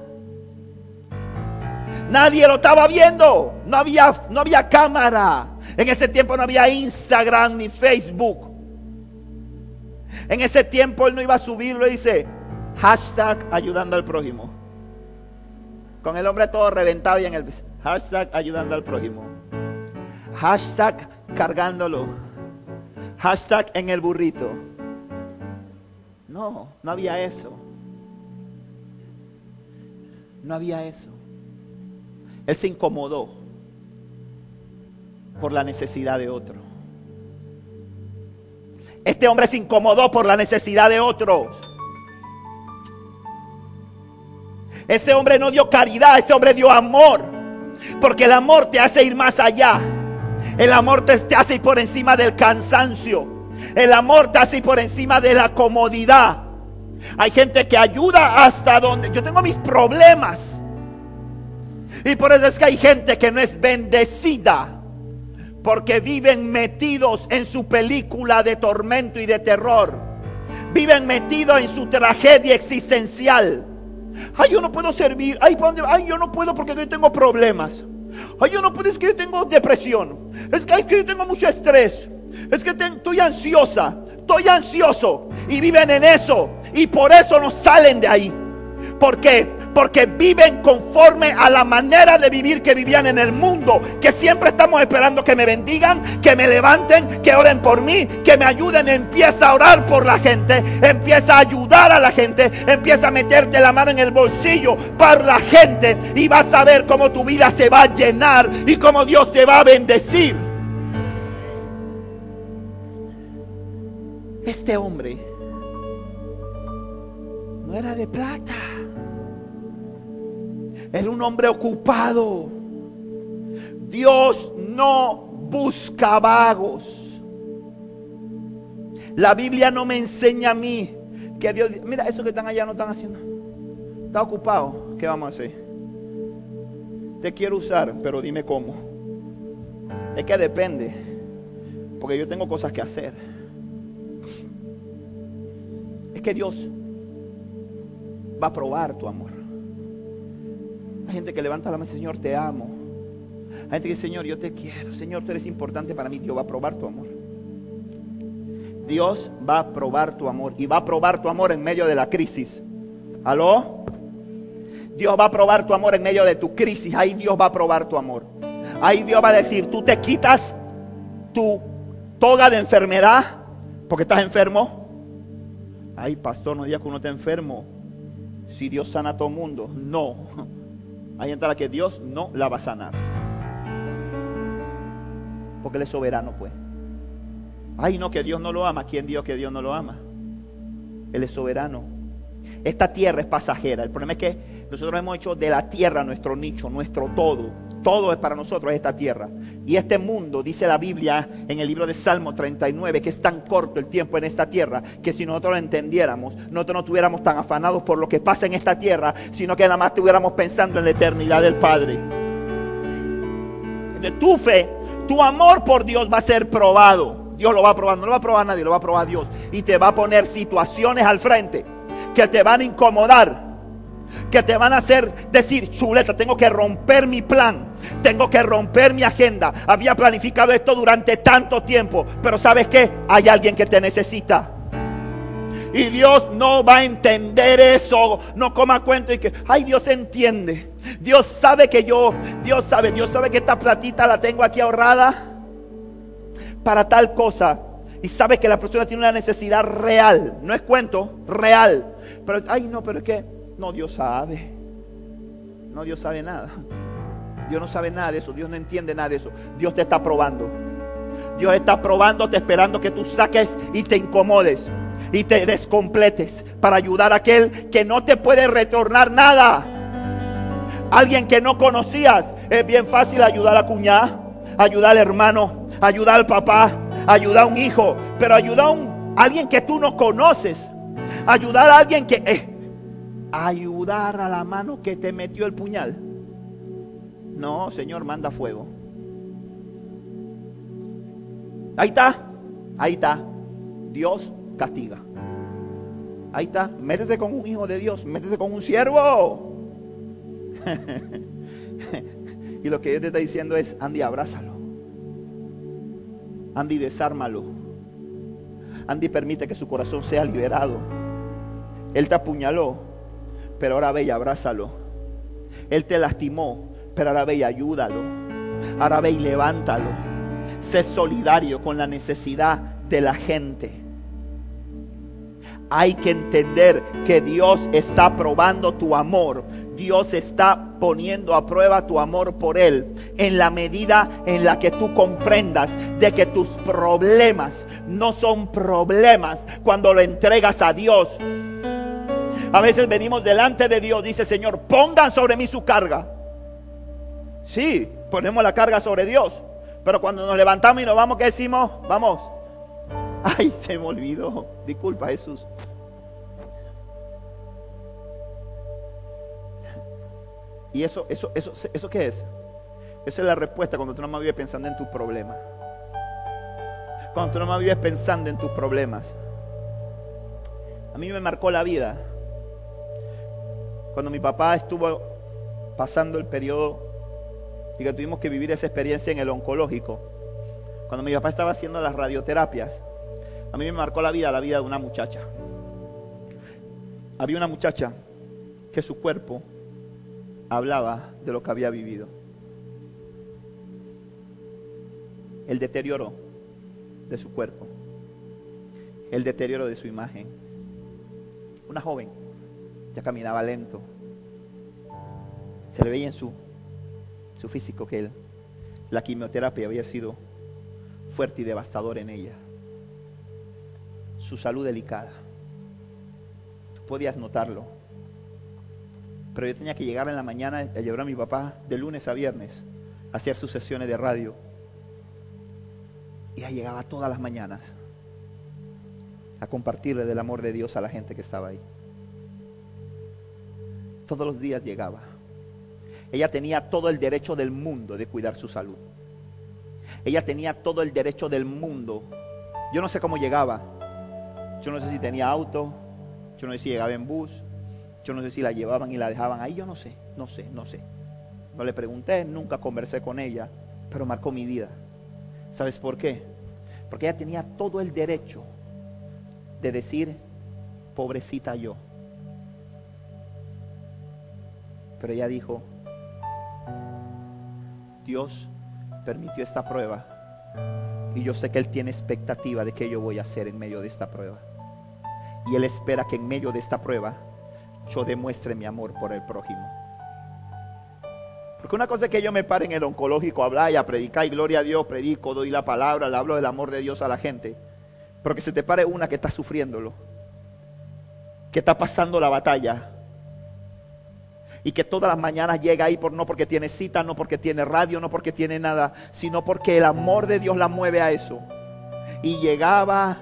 Nadie lo estaba viendo. No había, no había cámara. En ese tiempo no había Instagram ni Facebook. En ese tiempo él no iba a subirlo dice, hashtag ayudando al prójimo. Con el hombre todo reventado y en el hashtag ayudando al prójimo. Hashtag cargándolo. Hashtag en el burrito. No, no había eso. No había eso. Él se incomodó por la necesidad de otro. Este hombre se incomodó por la necesidad de otros. Este hombre no dio caridad, este hombre dio amor. Porque el amor te hace ir más allá. El amor te, hace por encima del cansancio. El amor te hace por encima de la comodidad. Hay gente que ayuda hasta donde yo tengo mis problemas. Y por eso es que hay gente que no es bendecida. Porque viven metidos en su película de tormento y de terror. Viven metidos en su tragedia existencial. Ay, yo no puedo servir. Ay, Ay, yo no puedo porque yo tengo problemas. Ay, yo no puedo, es que yo tengo depresión. Es que, es que yo tengo mucho estrés. Es que estoy ansiosa. Estoy ansioso. Y viven en eso. Y por eso no salen de ahí. ¿Por qué? Porque viven conforme a la manera de vivir que vivían en el mundo, que siempre estamos esperando que me bendigan, que me levanten, que oren por mí, que me ayuden. Empieza a orar por la gente, empieza a ayudar a la gente, empieza a meterte la mano en el bolsillo para la gente y vas a ver cómo tu vida se va a llenar y cómo Dios te va a bendecir. Este hombre no era de plata. Era un hombre ocupado. Dios no busca vagos. La Biblia no me enseña a mí que Dios, mira, eso que están allá no están haciendo. Está ocupado. ¿Qué vamos a hacer? Te quiero usar, pero dime cómo. Es que depende. Porque yo tengo cosas que hacer. Es que Dios va a probar tu amor. Hay gente que levanta la mano, Señor, te amo. Hay gente que dice, Señor, yo te quiero. Señor, tú eres importante para mí. Dios va a probar tu amor. Dios va a probar tu amor. Y va a probar tu amor en medio de la crisis. ¿Aló? Dios va a probar tu amor en medio de tu crisis. Ahí Dios va a probar tu amor. Ahí Dios va a decir, tú te quitas tu toga de enfermedad porque estás enfermo. Ay, pastor, no digas que uno está enfermo. Si Dios sana a todo el mundo. No. Hay gente a la que Dios no la va a sanar. Porque Él es soberano, pues. Ay, no, que Dios no lo ama. ¿Quién dijo que Dios no lo ama? Él es soberano. Esta tierra es pasajera. El problema es que nosotros hemos hecho de la tierra nuestro nicho, nuestro todo. Todo es para nosotros esta tierra. Y este mundo, dice la Biblia en el libro de Salmo 39, que es tan corto el tiempo en esta tierra, que si nosotros lo entendiéramos, nosotros no estuviéramos tan afanados por lo que pasa en esta tierra, sino que nada más estuviéramos pensando en la eternidad del Padre. De tu fe, tu amor por Dios va a ser probado. Dios lo va a probar, no lo va a probar nadie, lo va a probar Dios. Y te va a poner situaciones al frente que te van a incomodar que te van a hacer decir, chuleta, tengo que romper mi plan, tengo que romper mi agenda. Había planificado esto durante tanto tiempo, pero ¿sabes qué? Hay alguien que te necesita. Y Dios no va a entender eso. No coma cuento y que, ay, Dios entiende. Dios sabe que yo, Dios sabe, Dios sabe que esta platita la tengo aquí ahorrada para tal cosa. Y sabe que la persona tiene una necesidad real, no es cuento, real. Pero, ay, no, pero es que, no, Dios sabe. No, Dios sabe nada. Dios no sabe nada de eso, Dios no entiende nada de eso. Dios te está probando. Dios está probándote, esperando que tú saques y te incomodes y te descompletes para ayudar a aquel que no te puede retornar nada. Alguien que no conocías, es bien fácil ayudar a la cuñada, ayudar al hermano, ayudar al papá, ayudar a un hijo, pero ayudar a alguien que tú no conoces, ayudar a alguien que... Eh, ayudar a la mano que te metió el puñal. No, Señor, manda fuego. Ahí está, ahí está. Dios castiga. Ahí está, métete con un hijo de Dios, métete con un siervo. y lo que Dios te está diciendo es, Andy, abrázalo. Andy, desármalo. Andy, permite que su corazón sea liberado. Él te apuñaló, pero ahora ve y abrázalo. Él te lastimó, pero ahora y ayúdalo. Ahora y levántalo. Sé solidario con la necesidad de la gente hay que entender que Dios está probando tu amor. Dios está poniendo a prueba tu amor por Él en la medida en la que tú comprendas de que tus problemas no son problemas cuando lo entregas a Dios. A veces venimos delante de Dios, dice Señor, pongan sobre mí su carga. Sí, ponemos la carga sobre Dios. Pero cuando nos levantamos y nos vamos, ¿qué decimos? Vamos, Ay, se me olvidó. Disculpa, Jesús. ¿Y eso, eso, eso, eso qué es? Esa es la respuesta cuando tú no más vives pensando en tus problemas. Cuando tú no más vives pensando en tus problemas. A mí me marcó la vida. Cuando mi papá estuvo pasando el periodo y que tuvimos que vivir esa experiencia en el oncológico. Cuando mi papá estaba haciendo las radioterapias. A mí me marcó la vida, la vida de una muchacha. Había una muchacha que su cuerpo hablaba de lo que había vivido. El deterioro de su cuerpo. El deterioro de su imagen. Una joven, ya caminaba lento. Se le veía en su, físico que él, la quimioterapia había sido fuerte y devastador en ella su salud delicada. Tú podías notarlo. Pero yo tenía que llegar en la mañana a llevar a mi papá de lunes a viernes a hacer sus sesiones de radio. Y ya llegaba todas las mañanas a compartirle del amor de Dios a la gente que estaba ahí. Todos los días llegaba. Ella tenía todo el derecho del mundo de cuidar su salud. Ella tenía todo el derecho del mundo. Yo no sé cómo llegaba, yo no sé si tenía auto, yo no sé si llegaba en bus, yo no sé si la llevaban y la dejaban ahí, yo no sé, no sé, no sé. No le pregunté, nunca conversé con ella, pero marcó mi vida. ¿Sabes por qué? Porque ella tenía todo el derecho de decir, pobrecita yo. Pero ella dijo, Dios permitió esta prueba y yo sé que Él tiene expectativa de que yo voy a hacer en medio de esta prueba. Y Él espera que en medio de esta prueba yo demuestre mi amor por el prójimo. Porque una cosa es que yo me pare en el oncológico a hablar y a predicar y gloria a Dios, predico, doy la palabra, le hablo del amor de Dios a la gente. Pero que se te pare una que está sufriéndolo, que está pasando la batalla. Y que todas las mañanas llega ahí por, no porque tiene cita, no porque tiene radio, no porque tiene nada, sino porque el amor de Dios la mueve a eso. Y llegaba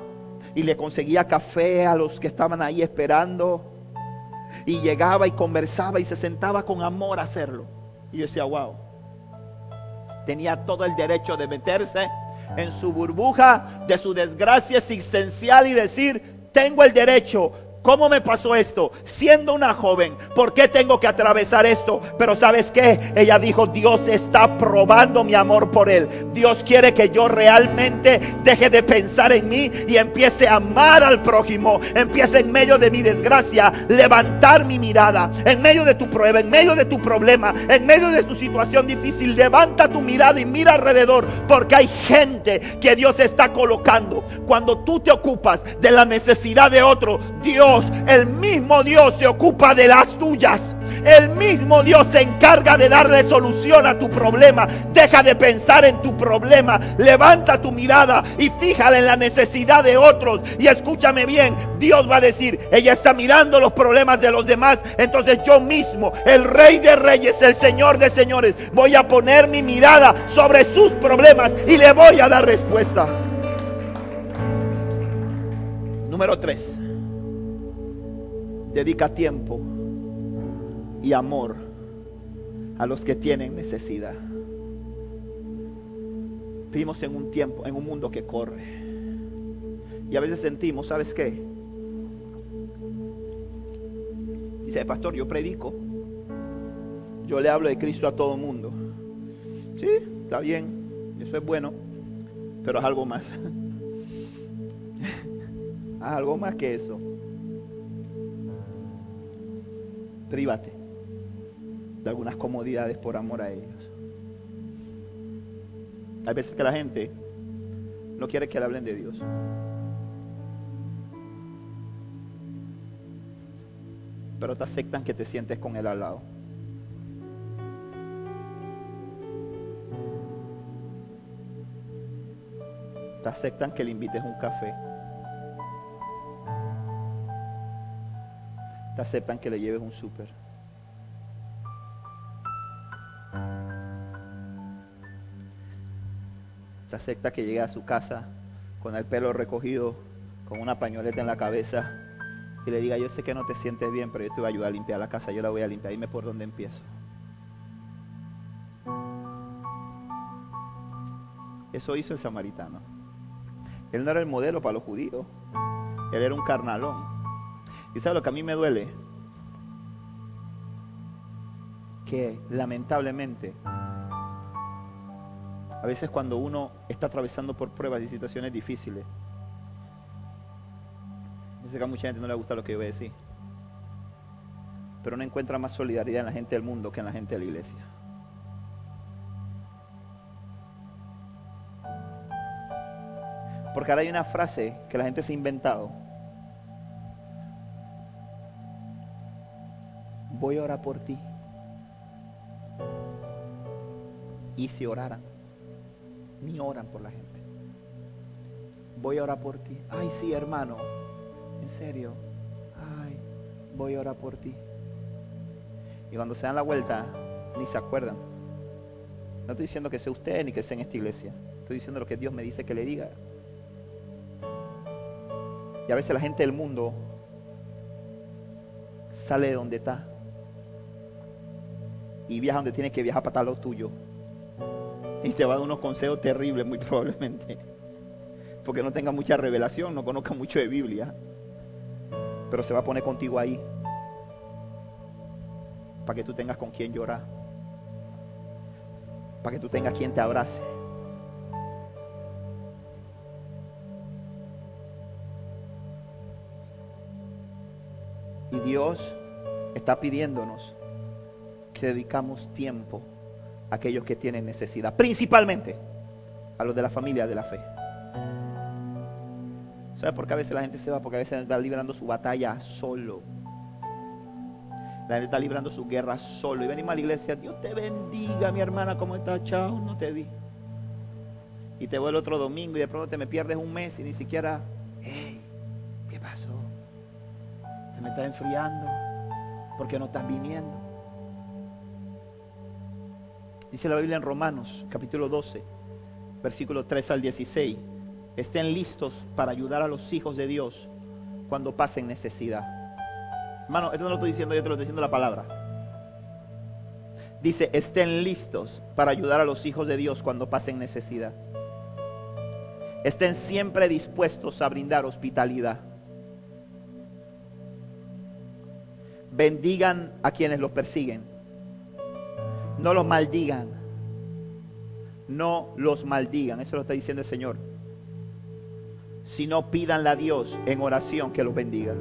y le conseguía café a los que estaban ahí esperando. Y llegaba y conversaba y se sentaba con amor a hacerlo. Y yo decía, wow, tenía todo el derecho de meterse en su burbuja de su desgracia existencial y decir, tengo el derecho, ¿Cómo me pasó esto? Siendo una joven, ¿por qué tengo que atravesar esto? Pero ¿sabes qué? Ella dijo, Dios está probando mi amor por él. Dios quiere que yo realmente deje de pensar en mí y empiece a amar al prójimo. Empiece en medio de mi desgracia, levantar mi mirada. En medio de tu prueba, en medio de tu problema, en medio de tu situación difícil, levanta tu mirada y mira alrededor. Porque hay gente que Dios está colocando. Cuando tú te ocupas de la necesidad de otro, Dios, el mismo Dios se ocupa de las tuyas. El mismo Dios se encarga de darle solución a tu problema. Deja de pensar en tu problema. Levanta tu mirada y fíjala en la necesidad de otros. Y escúchame bien, Dios va a decir, ella está mirando los problemas de los demás. Entonces yo mismo, el rey de reyes, el señor de señores, voy a poner mi mirada sobre sus problemas y le voy a dar respuesta. Número 3. Dedica tiempo y amor a los que tienen necesidad. Vivimos en un tiempo, en un mundo que corre. Y a veces sentimos, ¿sabes qué? Dice, pastor, yo predico. Yo le hablo de Cristo a todo el mundo. Sí, está bien. Eso es bueno. Pero es algo más. algo más que eso. Prívate de algunas comodidades por amor a ellos. Hay veces que la gente no quiere que le hablen de Dios. Pero te aceptan que te sientes con él al lado. Te aceptan que le invites un café. Te aceptan que le lleves un súper. Te acepta que llegue a su casa con el pelo recogido, con una pañoleta en la cabeza y le diga, yo sé que no te sientes bien, pero yo te voy a ayudar a limpiar la casa, yo la voy a limpiar, dime por dónde empiezo. Eso hizo el samaritano. Él no era el modelo para los judíos, él era un carnalón. ¿Y sabe lo que a mí me duele? Que lamentablemente, a veces cuando uno está atravesando por pruebas y situaciones difíciles, yo sé que a mucha gente no le gusta lo que yo voy a decir, pero no encuentra más solidaridad en la gente del mundo que en la gente de la iglesia. Porque ahora hay una frase que la gente se ha inventado voy a orar por ti. Y si oraran, ni oran por la gente. Voy a orar por ti. Ay, sí, hermano. En serio. Ay, voy a orar por ti. Y cuando se dan la vuelta, ni se acuerdan. No estoy diciendo que sea usted ni que sea en esta iglesia. Estoy diciendo lo que Dios me dice que le diga. Y a veces la gente del mundo sale de donde está y viaja donde tiene que viajar para estar lo tuyo. Y te va a dar unos consejos terribles, muy probablemente. Porque no tenga mucha revelación, no conozca mucho de Biblia. Pero se va a poner contigo ahí. Para que tú tengas con quien llorar. Para que tú tengas quien te abrace. Y Dios está pidiéndonos dedicamos tiempo a aquellos que tienen necesidad, principalmente a los de la familia de la fe. ¿Sabe por qué a veces la gente se va? Porque a veces está librando su batalla solo. La gente está librando su guerra solo. Y venimos a la iglesia, Dios te bendiga, mi hermana, ¿cómo estás? Chao, no te vi. Y te voy el otro domingo y de pronto te me pierdes un mes y ni siquiera, hey, ¿qué pasó? Te me está enfriando porque no estás viniendo. Dice la Biblia en Romanos, capítulo 12, versículo 3 al 16. Estén listos para ayudar a los hijos de Dios cuando pasen necesidad. Hermano, esto no lo estoy diciendo yo, te lo estoy diciendo la palabra. Dice, estén listos para ayudar a los hijos de Dios cuando pasen necesidad. Estén siempre dispuestos a brindar hospitalidad. bendigan a quienes los persiguen. No los maldigan. No los maldigan. Eso lo está diciendo el Señor. Sino pídanle a Dios en oración que los bendiga.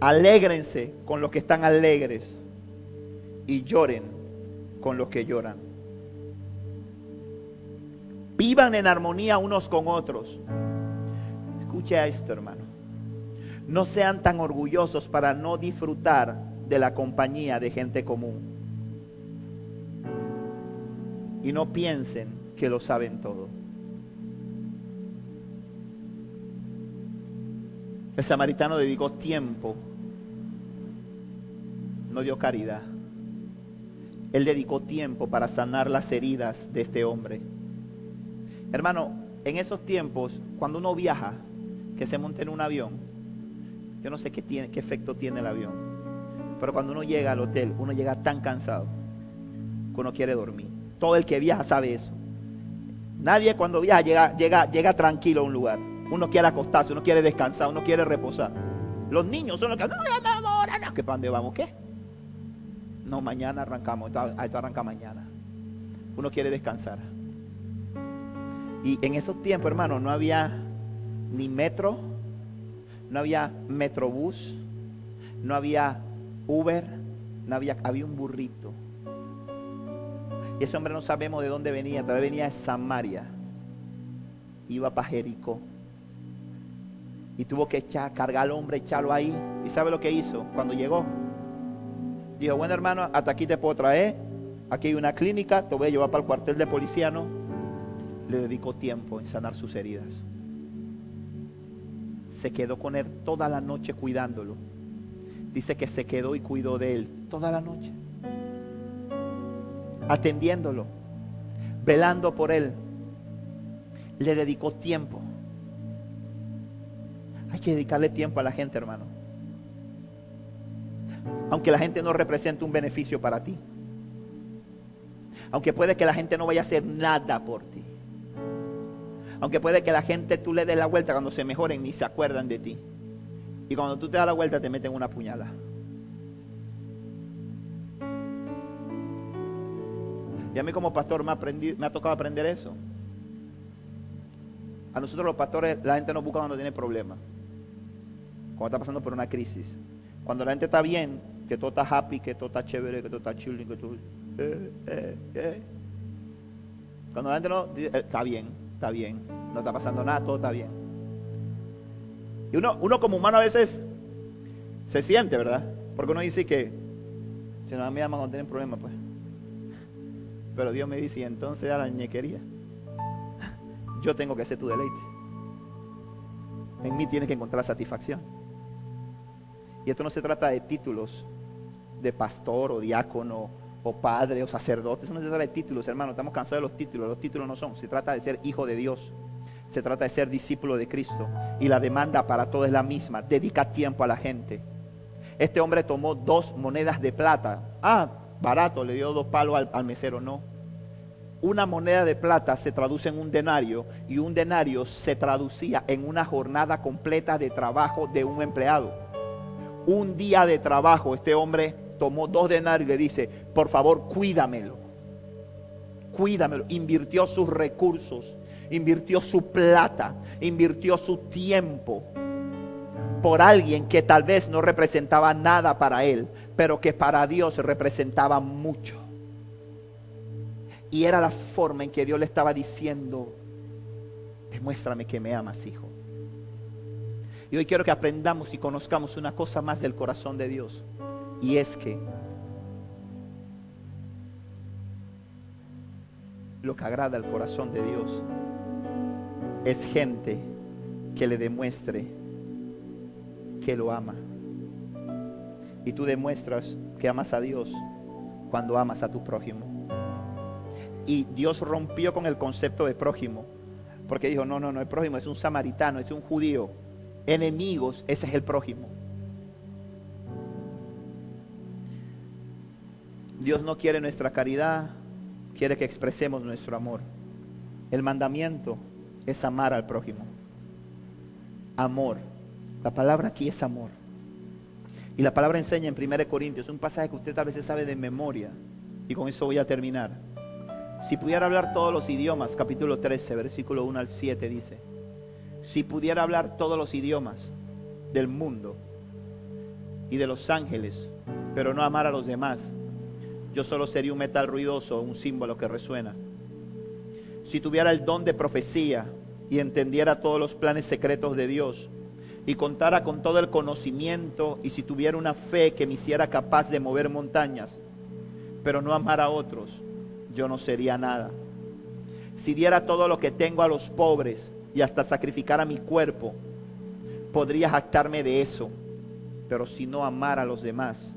Alégrense con los que están alegres y lloren con los que lloran. Vivan en armonía unos con otros. Escucha esto, hermano. No sean tan orgullosos para no disfrutar de la compañía de gente común. Y no piensen que lo saben todo. El samaritano dedicó tiempo, no dio caridad. Él dedicó tiempo para sanar las heridas de este hombre. Hermano, en esos tiempos, cuando uno viaja, que se monta en un avión, yo no sé qué, tiene, qué efecto tiene el avión, pero cuando uno llega al hotel, uno llega tan cansado que uno quiere dormir. Todo el que viaja sabe eso. Nadie cuando viaja llega, llega, llega tranquilo a un lugar. Uno quiere acostarse, uno quiere descansar, uno quiere reposar. Los niños son los que, no, no, ¿qué para dónde vamos? ¿Qué? No, mañana arrancamos, esto arranca mañana. Uno quiere descansar. Y en esos tiempos, hermano, no había ni metro, no había metrobús, no había Uber, no había, había un burrito. Y ese hombre no sabemos de dónde venía, tal vez venía de Samaria. Iba para Jericó. Y tuvo que echar, cargar al hombre, echarlo ahí. ¿Y sabe lo que hizo cuando llegó? Dijo, bueno hermano, hasta aquí te puedo traer. Aquí hay una clínica, te voy a llevar para el cuartel de policía, ¿no? Le dedicó tiempo en sanar sus heridas. Se quedó con él toda la noche cuidándolo. Dice que se quedó y cuidó de él toda la noche. Atendiéndolo, velando por él. Le dedicó tiempo. Hay que dedicarle tiempo a la gente, hermano. Aunque la gente no represente un beneficio para ti. Aunque puede que la gente no vaya a hacer nada por ti. Aunque puede que la gente tú le des la vuelta cuando se mejoren ni se acuerdan de ti. Y cuando tú te das la vuelta te meten una puñalada. Y a mí como pastor me ha, tocado aprender eso. A nosotros los pastores la gente nos busca cuando tiene problemas. Cuando está pasando por una crisis. Cuando la gente está bien, que todo está happy, que todo está chévere, que todo está chilling, que todo... Eh, eh, eh. Cuando la gente no... Está bien, está bien. No está pasando nada, todo está bien. Uno, uno como humano a veces se siente, ¿verdad? Porque uno dice que si no me llaman cuando tienen problemas, pues. Pero Dios me dice, y entonces a la ñequería. Yo tengo que ser tu deleite. En mí tienes que encontrar satisfacción. Y esto no se trata de títulos de pastor o diácono o padre o sacerdote. Eso no se trata de títulos, hermano. Estamos cansados de los títulos. Los títulos no son. Se trata de ser hijo de Dios. Se trata de ser discípulo de Cristo. Y la demanda para todo es la misma. Dedica tiempo a la gente. Este hombre tomó dos monedas de plata. Ah, barato, le dio dos palos al, al mesero. No. Una moneda de plata se traduce en un denario y un denario se traducía en una jornada completa de trabajo de un empleado un día de trabajo, este hombre tomó dos denarios y le dice, por favor, cuídamelo. Cuídamelo. Invirtió sus recursos, invirtió su plata, invirtió su tiempo por alguien que tal vez no representaba nada para él, pero que para Dios representaba mucho. Y era la forma en que Dios le estaba diciendo, demuéstrame que me amas, hijo. Y hoy quiero que aprendamos y conozcamos una cosa más del corazón de Dios. Y es que lo que agrada al corazón de Dios es gente que le demuestre que lo ama. Y tú demuestras que amas a Dios cuando amas a tu prójimo. Y Dios rompió con el concepto de prójimo. Porque dijo, no, no, no, el prójimo es un samaritano, es un judío enemigos, ese es el prójimo. Dios no quiere nuestra caridad, quiere que expresemos nuestro amor. El mandamiento es amar al prójimo. Amor. La palabra aquí es amor. Y la palabra enseña en 1 Corintios, un pasaje que usted tal vez sabe de memoria. Y con eso voy a terminar. Si pudiera hablar todos los idiomas, capítulo 13, versículo 1 al 7 dice, si pudiera hablar todos los idiomas del mundo y de los ángeles, pero no amar a los demás, yo solo sería un metal ruidoso, un símbolo que resuena. Si tuviera el don de profecía y entendiera todos los planes secretos de Dios, y contara con todo el conocimiento y si tuviera una fe que me hiciera capaz de mover montañas, pero no amar a otros, yo no sería nada. Si diera todo lo que tengo a los pobres y hasta sacrificara mi cuerpo, podría jactarme de eso, pero si no amara a los demás,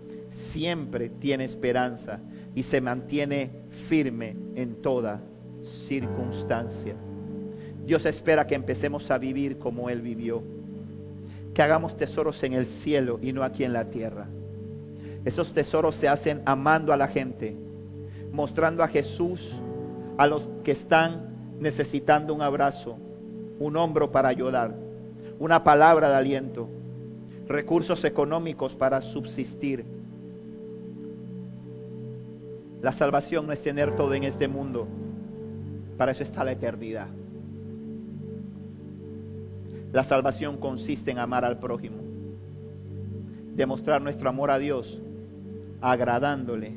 Siempre tiene esperanza y se mantiene firme en toda circunstancia. Dios espera que empecemos a vivir como Él vivió. Que hagamos tesoros en el cielo y no aquí en la tierra. Esos tesoros se hacen amando a la gente, mostrando a Jesús a los que están necesitando un abrazo, un hombro para ayudar, una palabra de aliento, recursos económicos para subsistir. La salvación no es tener todo en este mundo, para eso está la eternidad. La salvación consiste en amar al prójimo, demostrar nuestro amor a Dios, agradándole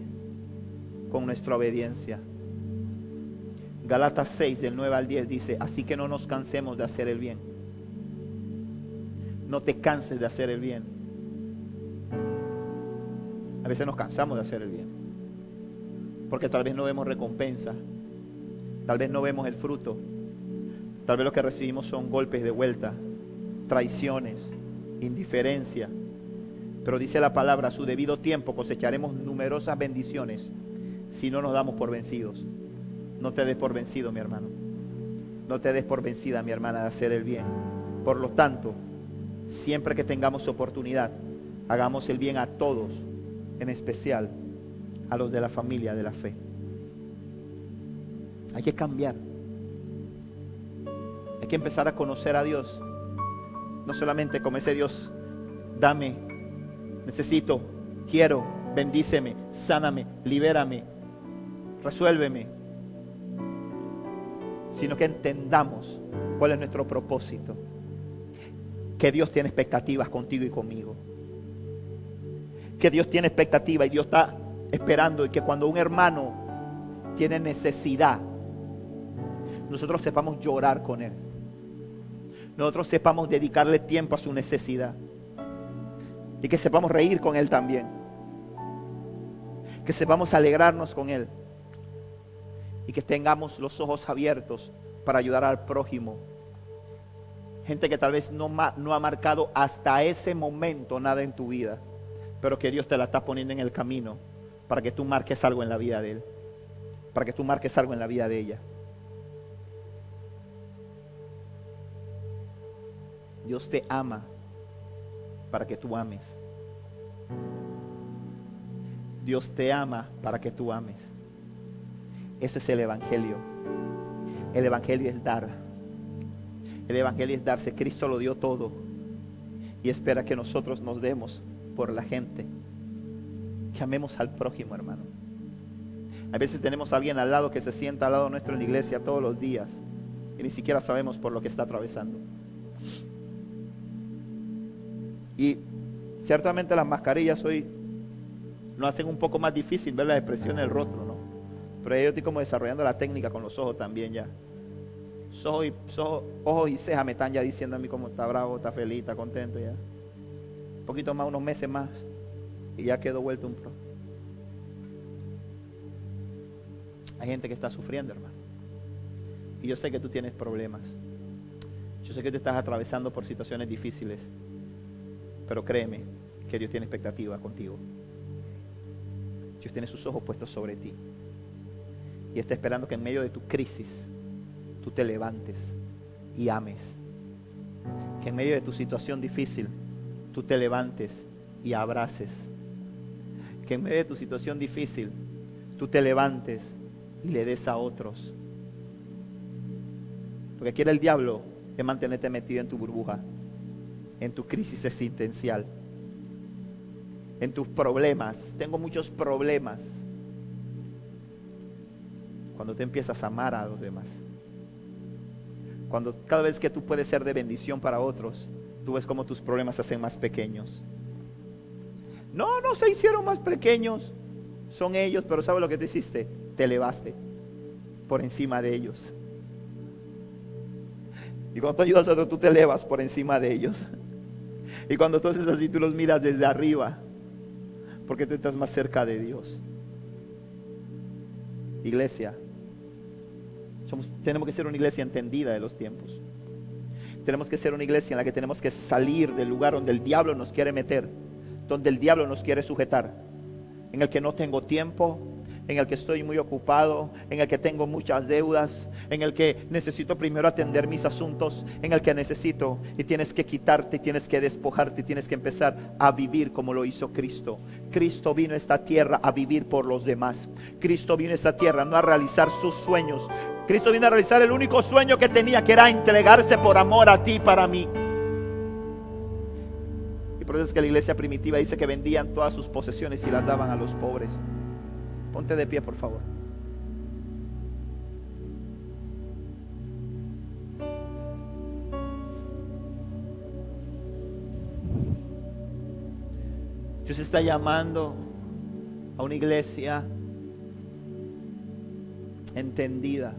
con nuestra obediencia. Galatas 6 del 9 al 10 dice, así que no nos cansemos de hacer el bien. No te canses de hacer el bien. A veces nos cansamos de hacer el bien. Porque tal vez no vemos recompensa. Tal vez no vemos el fruto. Tal vez lo que recibimos son golpes de vuelta, traiciones, indiferencia. Pero dice la palabra, a su debido tiempo cosecharemos numerosas bendiciones si no nos damos por vencidos. No te des por vencido, mi hermano. No te des por vencida, mi hermana, de hacer el bien. Por lo tanto, siempre que tengamos oportunidad, hagamos el bien a todos, en especial a los de la familia de la fe. Hay que cambiar. Hay que empezar a conocer a Dios. No solamente como ese Dios, dame, necesito, quiero, bendíceme, sáname, libérame, resuélveme. Sino que entendamos cuál es nuestro propósito. Que Dios tiene expectativas contigo y conmigo. Que Dios tiene expectativas y Dios está esperando y que cuando un hermano tiene necesidad, nosotros sepamos llorar con él nosotros sepamos dedicarle tiempo a su necesidad. Y que sepamos reír con Él también. Que sepamos alegrarnos con Él. Y que tengamos los ojos abiertos para ayudar al prójimo. Gente que tal vez no, no ha marcado hasta ese momento nada en tu vida. Pero que Dios te la está poniendo en el camino para que tú marques algo en la vida de Él. Para que tú marques algo en la vida de ella. Dios te ama para que tú ames. Dios te ama para que tú ames. Ese es el Evangelio. El Evangelio es dar. El Evangelio es darse. Cristo lo dio todo. Y espera que nosotros nos demos por la gente. Que amemos al prójimo, hermano. A veces tenemos a alguien al lado que se sienta al lado nuestro en la iglesia todos los días. Y ni siquiera sabemos por lo que está atravesando. Y ciertamente las mascarillas hoy nos hacen un poco más difícil ver la expresión del rostro, ¿no? Pero yo estoy como desarrollando la técnica con los ojos también ya. Ojos y, ojos y cejas me están ya diciendo a mí cómo está bravo, está feliz, está contento ya. Un poquito más, unos meses más, y ya quedó vuelto un pro. Hay gente que está sufriendo, hermano. Y yo sé que tú tienes problemas. Yo sé que te estás atravesando por situaciones difíciles. Pero créeme, que Dios tiene expectativa contigo. Dios tiene sus ojos puestos sobre ti. Y está esperando que en medio de tu crisis tú te levantes y ames. Que en medio de tu situación difícil tú te levantes y abraces. Que en medio de tu situación difícil tú te levantes y le des a otros. Lo que quiere el diablo es mantenerte metido en tu burbuja, en tu crisis existencial, en tus problemas. Tengo muchos problemas. Cuando te empiezas a amar a los demás. Cuando cada vez que tú puedes ser de bendición para otros, tú ves cómo tus problemas se hacen más pequeños. No, no se hicieron más pequeños. Son ellos, pero ¿sabes lo que tú hiciste? Te elevaste por encima de ellos. Y cuando tú ayudas a otros, tú te elevas por encima de ellos. Y cuando tú haces así, tú los miras desde arriba, porque tú estás más cerca de Dios. Iglesia, tenemos que ser una iglesia entendida de los tiempos. Tenemos que ser una iglesia en la que tenemos que salir del lugar donde el diablo nos quiere meter, donde el diablo nos quiere sujetar, en el que no tengo tiempo, en el que estoy muy ocupado, en el que tengo muchas deudas, en el que necesito primero atender mis asuntos, en el que necesito y tienes que quitarte, tienes que despojarte, tienes que empezar a vivir como lo hizo Cristo. Cristo vino a esta tierra a vivir por los demás. Cristo vino a esta tierra no a realizar sus sueños. Cristo vino a realizar el único sueño que tenía, que era entregarse por amor a ti, para mí. Es que la iglesia primitiva dice que vendían todas sus posesiones y las daban a los pobres. Ponte de pie, por favor. Dios está llamando a una iglesia entendida.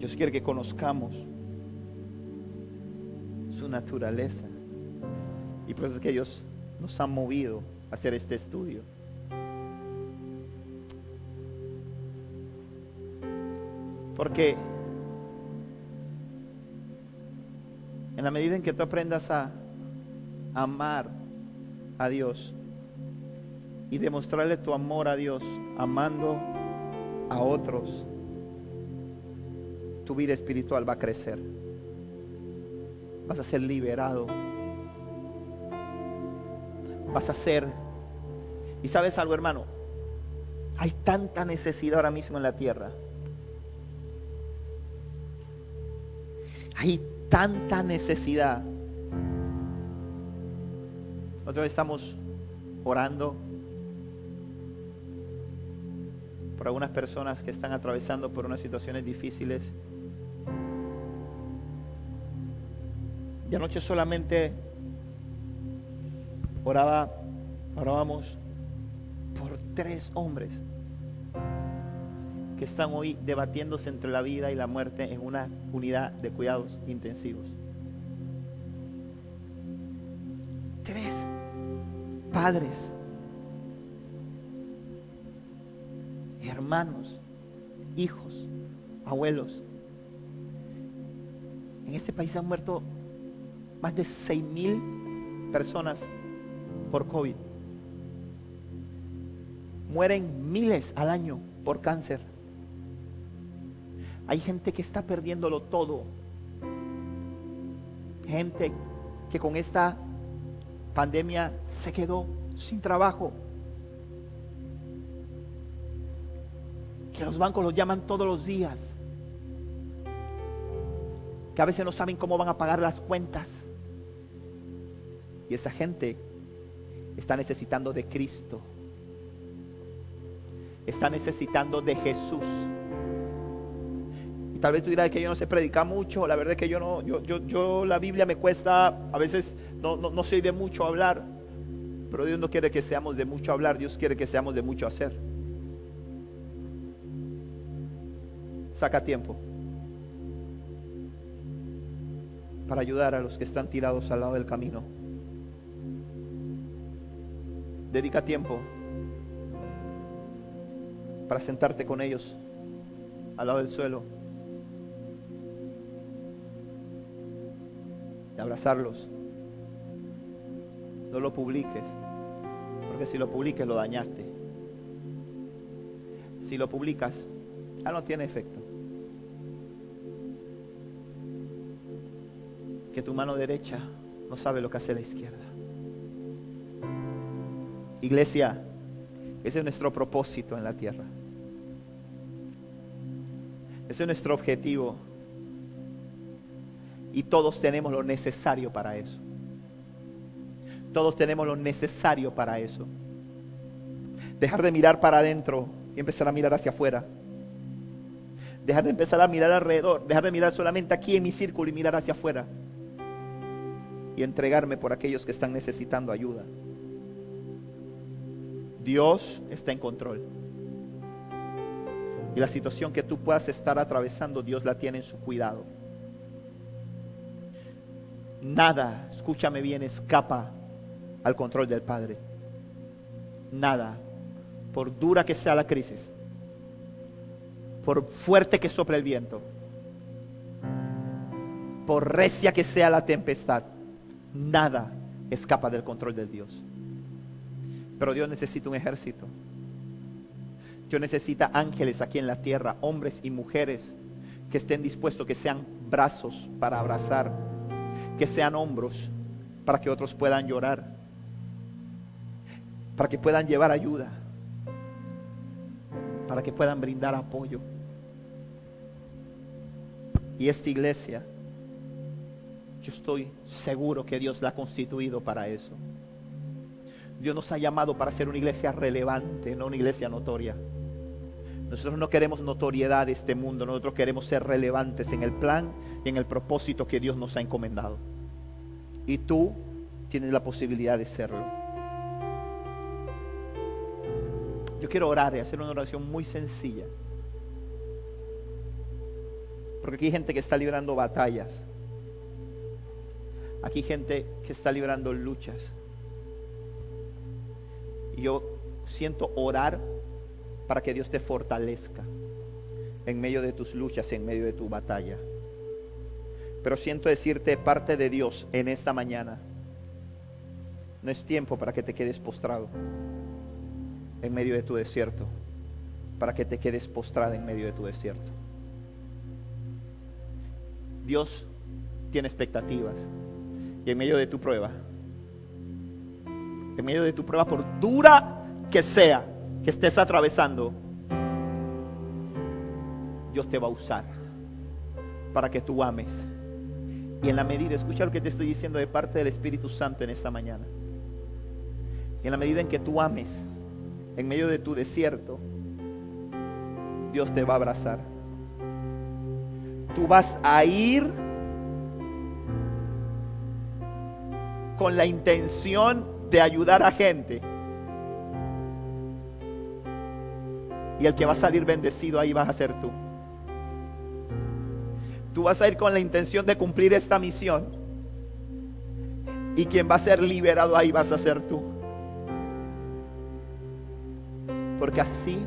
Dios quiere que conozcamos su naturaleza. Y por eso es que Dios nos ha movido a hacer este estudio. Porque en la medida en que tú aprendas a amar a Dios y demostrarle tu amor a Dios, amando a otros, tu vida espiritual va a crecer. Vas a ser liberado. Vas a ser... Y sabes algo, hermano, hay tanta necesidad ahora mismo en la tierra. Hay tanta necesidad. Vez estamos orando por algunas personas que están atravesando por unas situaciones difíciles. Y anoche solamente oraba, orábamos por tres hombres que están hoy debatiéndose entre la vida y la muerte en una unidad de cuidados intensivos. Tres padres, hermanos, hijos, abuelos. En este país han muerto más de 6 mil personas por COVID. Mueren miles al año por cáncer. Hay gente que está perdiéndolo todo. Gente que con esta pandemia se quedó sin trabajo. Que los bancos los llaman todos los días. Que a veces no saben cómo van a pagar las cuentas. Y esa gente está necesitando de Cristo. Está necesitando de Jesús. Y tal vez tú dirás que yo no sé predicar mucho. La verdad es que yo no, yo, yo, yo la Biblia me cuesta, a veces no, no, no soy de mucho hablar. Pero Dios no quiere que seamos de mucho hablar, Dios quiere que seamos de mucho hacer. Saca tiempo para ayudar a los que están tirados al lado del camino. Dedica tiempo para sentarte con ellos al lado del suelo y abrazarlos. No lo publiques, porque si lo publiques lo dañaste. Si lo publicas, ya no tiene efecto. Que tu mano derecha no sabe lo que hace la izquierda. Iglesia, ese es nuestro propósito en la tierra. Ese es nuestro objetivo. Y todos tenemos lo necesario para eso. Todos tenemos lo necesario para eso. Dejar de mirar para adentro y empezar a mirar hacia afuera. Dejar de empezar a mirar alrededor. Dejar de mirar solamente aquí en mi círculo y mirar hacia afuera. Y entregarme por aquellos que están necesitando ayuda. Dios está en control. Y la situación que tú puedas estar atravesando, Dios la tiene en su cuidado. Nada, escúchame bien, escapa al control del Padre. Nada, por dura que sea la crisis, por fuerte que sople el viento, por recia que sea la tempestad, nada escapa del control de Dios. Pero Dios necesita un ejército. Dios necesita ángeles aquí en la tierra, hombres y mujeres que estén dispuestos, que sean brazos para abrazar, que sean hombros para que otros puedan llorar, para que puedan llevar ayuda, para que puedan brindar apoyo. Y esta iglesia, yo estoy seguro que Dios la ha constituido para eso. Dios nos ha llamado para ser una iglesia relevante, no una iglesia notoria. Nosotros no queremos notoriedad de este mundo, nosotros queremos ser relevantes en el plan y en el propósito que Dios nos ha encomendado. Y tú tienes la posibilidad de serlo. Yo quiero orar y hacer una oración muy sencilla. Porque aquí hay gente que está librando batallas. Aquí hay gente que está librando luchas. Y yo siento orar para que Dios te fortalezca en medio de tus luchas, en medio de tu batalla. Pero siento decirte parte de Dios en esta mañana. No es tiempo para que te quedes postrado en medio de tu desierto, para que te quedes postrada en medio de tu desierto. Dios tiene expectativas y en medio de tu prueba, en medio de tu prueba, por dura que sea que estés atravesando, Dios te va a usar para que tú ames. Y en la medida, escucha lo que te estoy diciendo de parte del Espíritu Santo en esta mañana. En la medida en que tú ames, en medio de tu desierto, Dios te va a abrazar. Tú vas a ir con la intención de ayudar a gente. Y el que va a salir bendecido ahí vas a ser tú. Tú vas a ir con la intención de cumplir esta misión. Y quien va a ser liberado ahí vas a ser tú. Porque así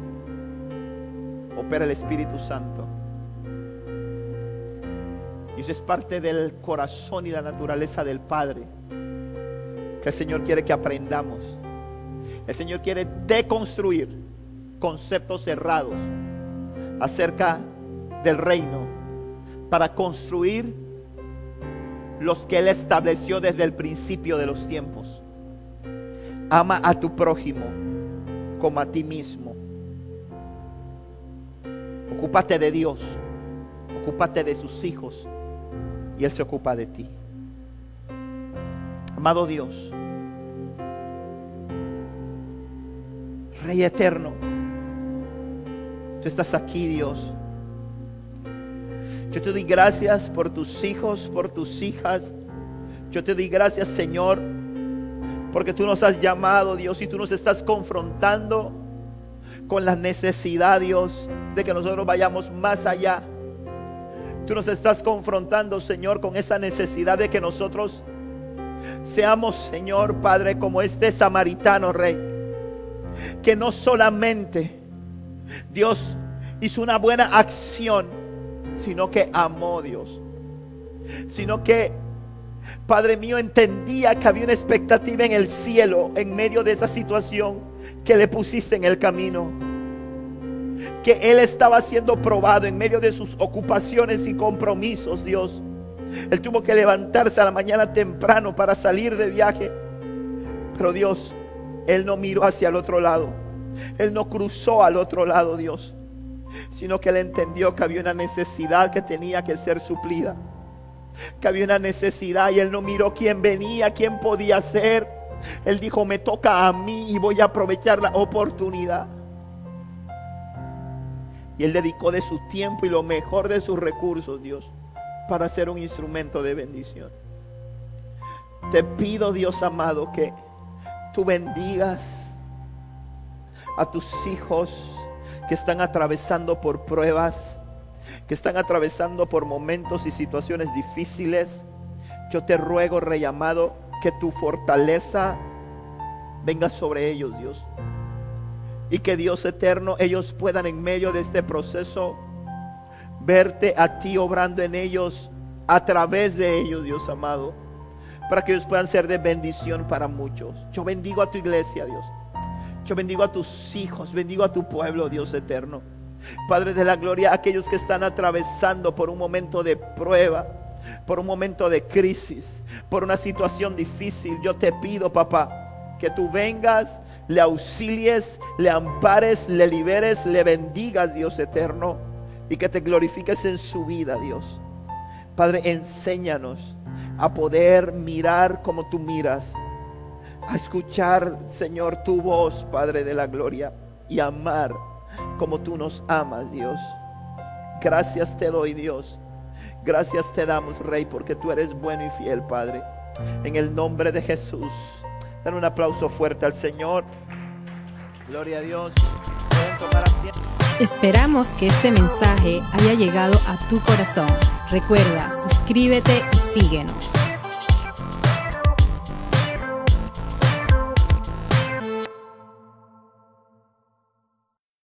opera el Espíritu Santo. Y eso es parte del corazón y la naturaleza del Padre. Que el Señor quiere que aprendamos. El Señor quiere deconstruir conceptos cerrados acerca del reino para construir los que Él estableció desde el principio de los tiempos. Ama a tu prójimo como a ti mismo. Ocúpate de Dios, ocúpate de sus hijos y Él se ocupa de ti. Amado Dios, Rey eterno, tú estás aquí, Dios. Yo te doy gracias por tus hijos, por tus hijas. Yo te doy gracias, Señor, porque tú nos has llamado, Dios, y tú nos estás confrontando con la necesidad, Dios, de que nosotros vayamos más allá. Tú nos estás confrontando, Señor, con esa necesidad de que nosotros seamos, Señor, Padre, como este samaritano rey, que no solamente Dios hizo una buena acción, sino que amó Dios. Sino que, Padre mío, entendía que había una expectativa en el cielo en medio de esa situación que le pusiste en el camino. Que Él estaba siendo probado en medio de sus ocupaciones y compromisos, Dios. Él tuvo que levantarse a la mañana temprano para salir de viaje. Pero Dios, Él no miró hacia el otro lado. Él no cruzó al otro lado, Dios. Sino que Él entendió que había una necesidad que tenía que ser suplida. Que había una necesidad y Él no miró quién venía, quién podía ser. Él dijo, me toca a mí y voy a aprovechar la oportunidad. Y Él dedicó de su tiempo y lo mejor de sus recursos, Dios para ser un instrumento de bendición. Te pido, Dios amado, que tú bendigas a tus hijos que están atravesando por pruebas, que están atravesando por momentos y situaciones difíciles. Yo te ruego, Rey amado, que tu fortaleza venga sobre ellos, Dios. Y que Dios eterno, ellos puedan en medio de este proceso verte a ti obrando en ellos, a través de ellos, Dios amado, para que ellos puedan ser de bendición para muchos. Yo bendigo a tu iglesia, Dios. Yo bendigo a tus hijos, bendigo a tu pueblo, Dios eterno. Padre de la gloria, aquellos que están atravesando por un momento de prueba, por un momento de crisis, por una situación difícil, yo te pido, papá, que tú vengas, le auxilies, le ampares, le liberes, le bendigas, Dios eterno y que te glorifiques en su vida, Dios. Padre, enséñanos a poder mirar como tú miras, a escuchar, Señor, tu voz, Padre de la gloria, y amar como tú nos amas, Dios. Gracias te doy, Dios. Gracias te damos, Rey, porque tú eres bueno y fiel, Padre. En el nombre de Jesús. Dan un aplauso fuerte al Señor. Gloria a Dios. Esperamos que este mensaje haya llegado a tu corazón. Recuerda, suscríbete y síguenos.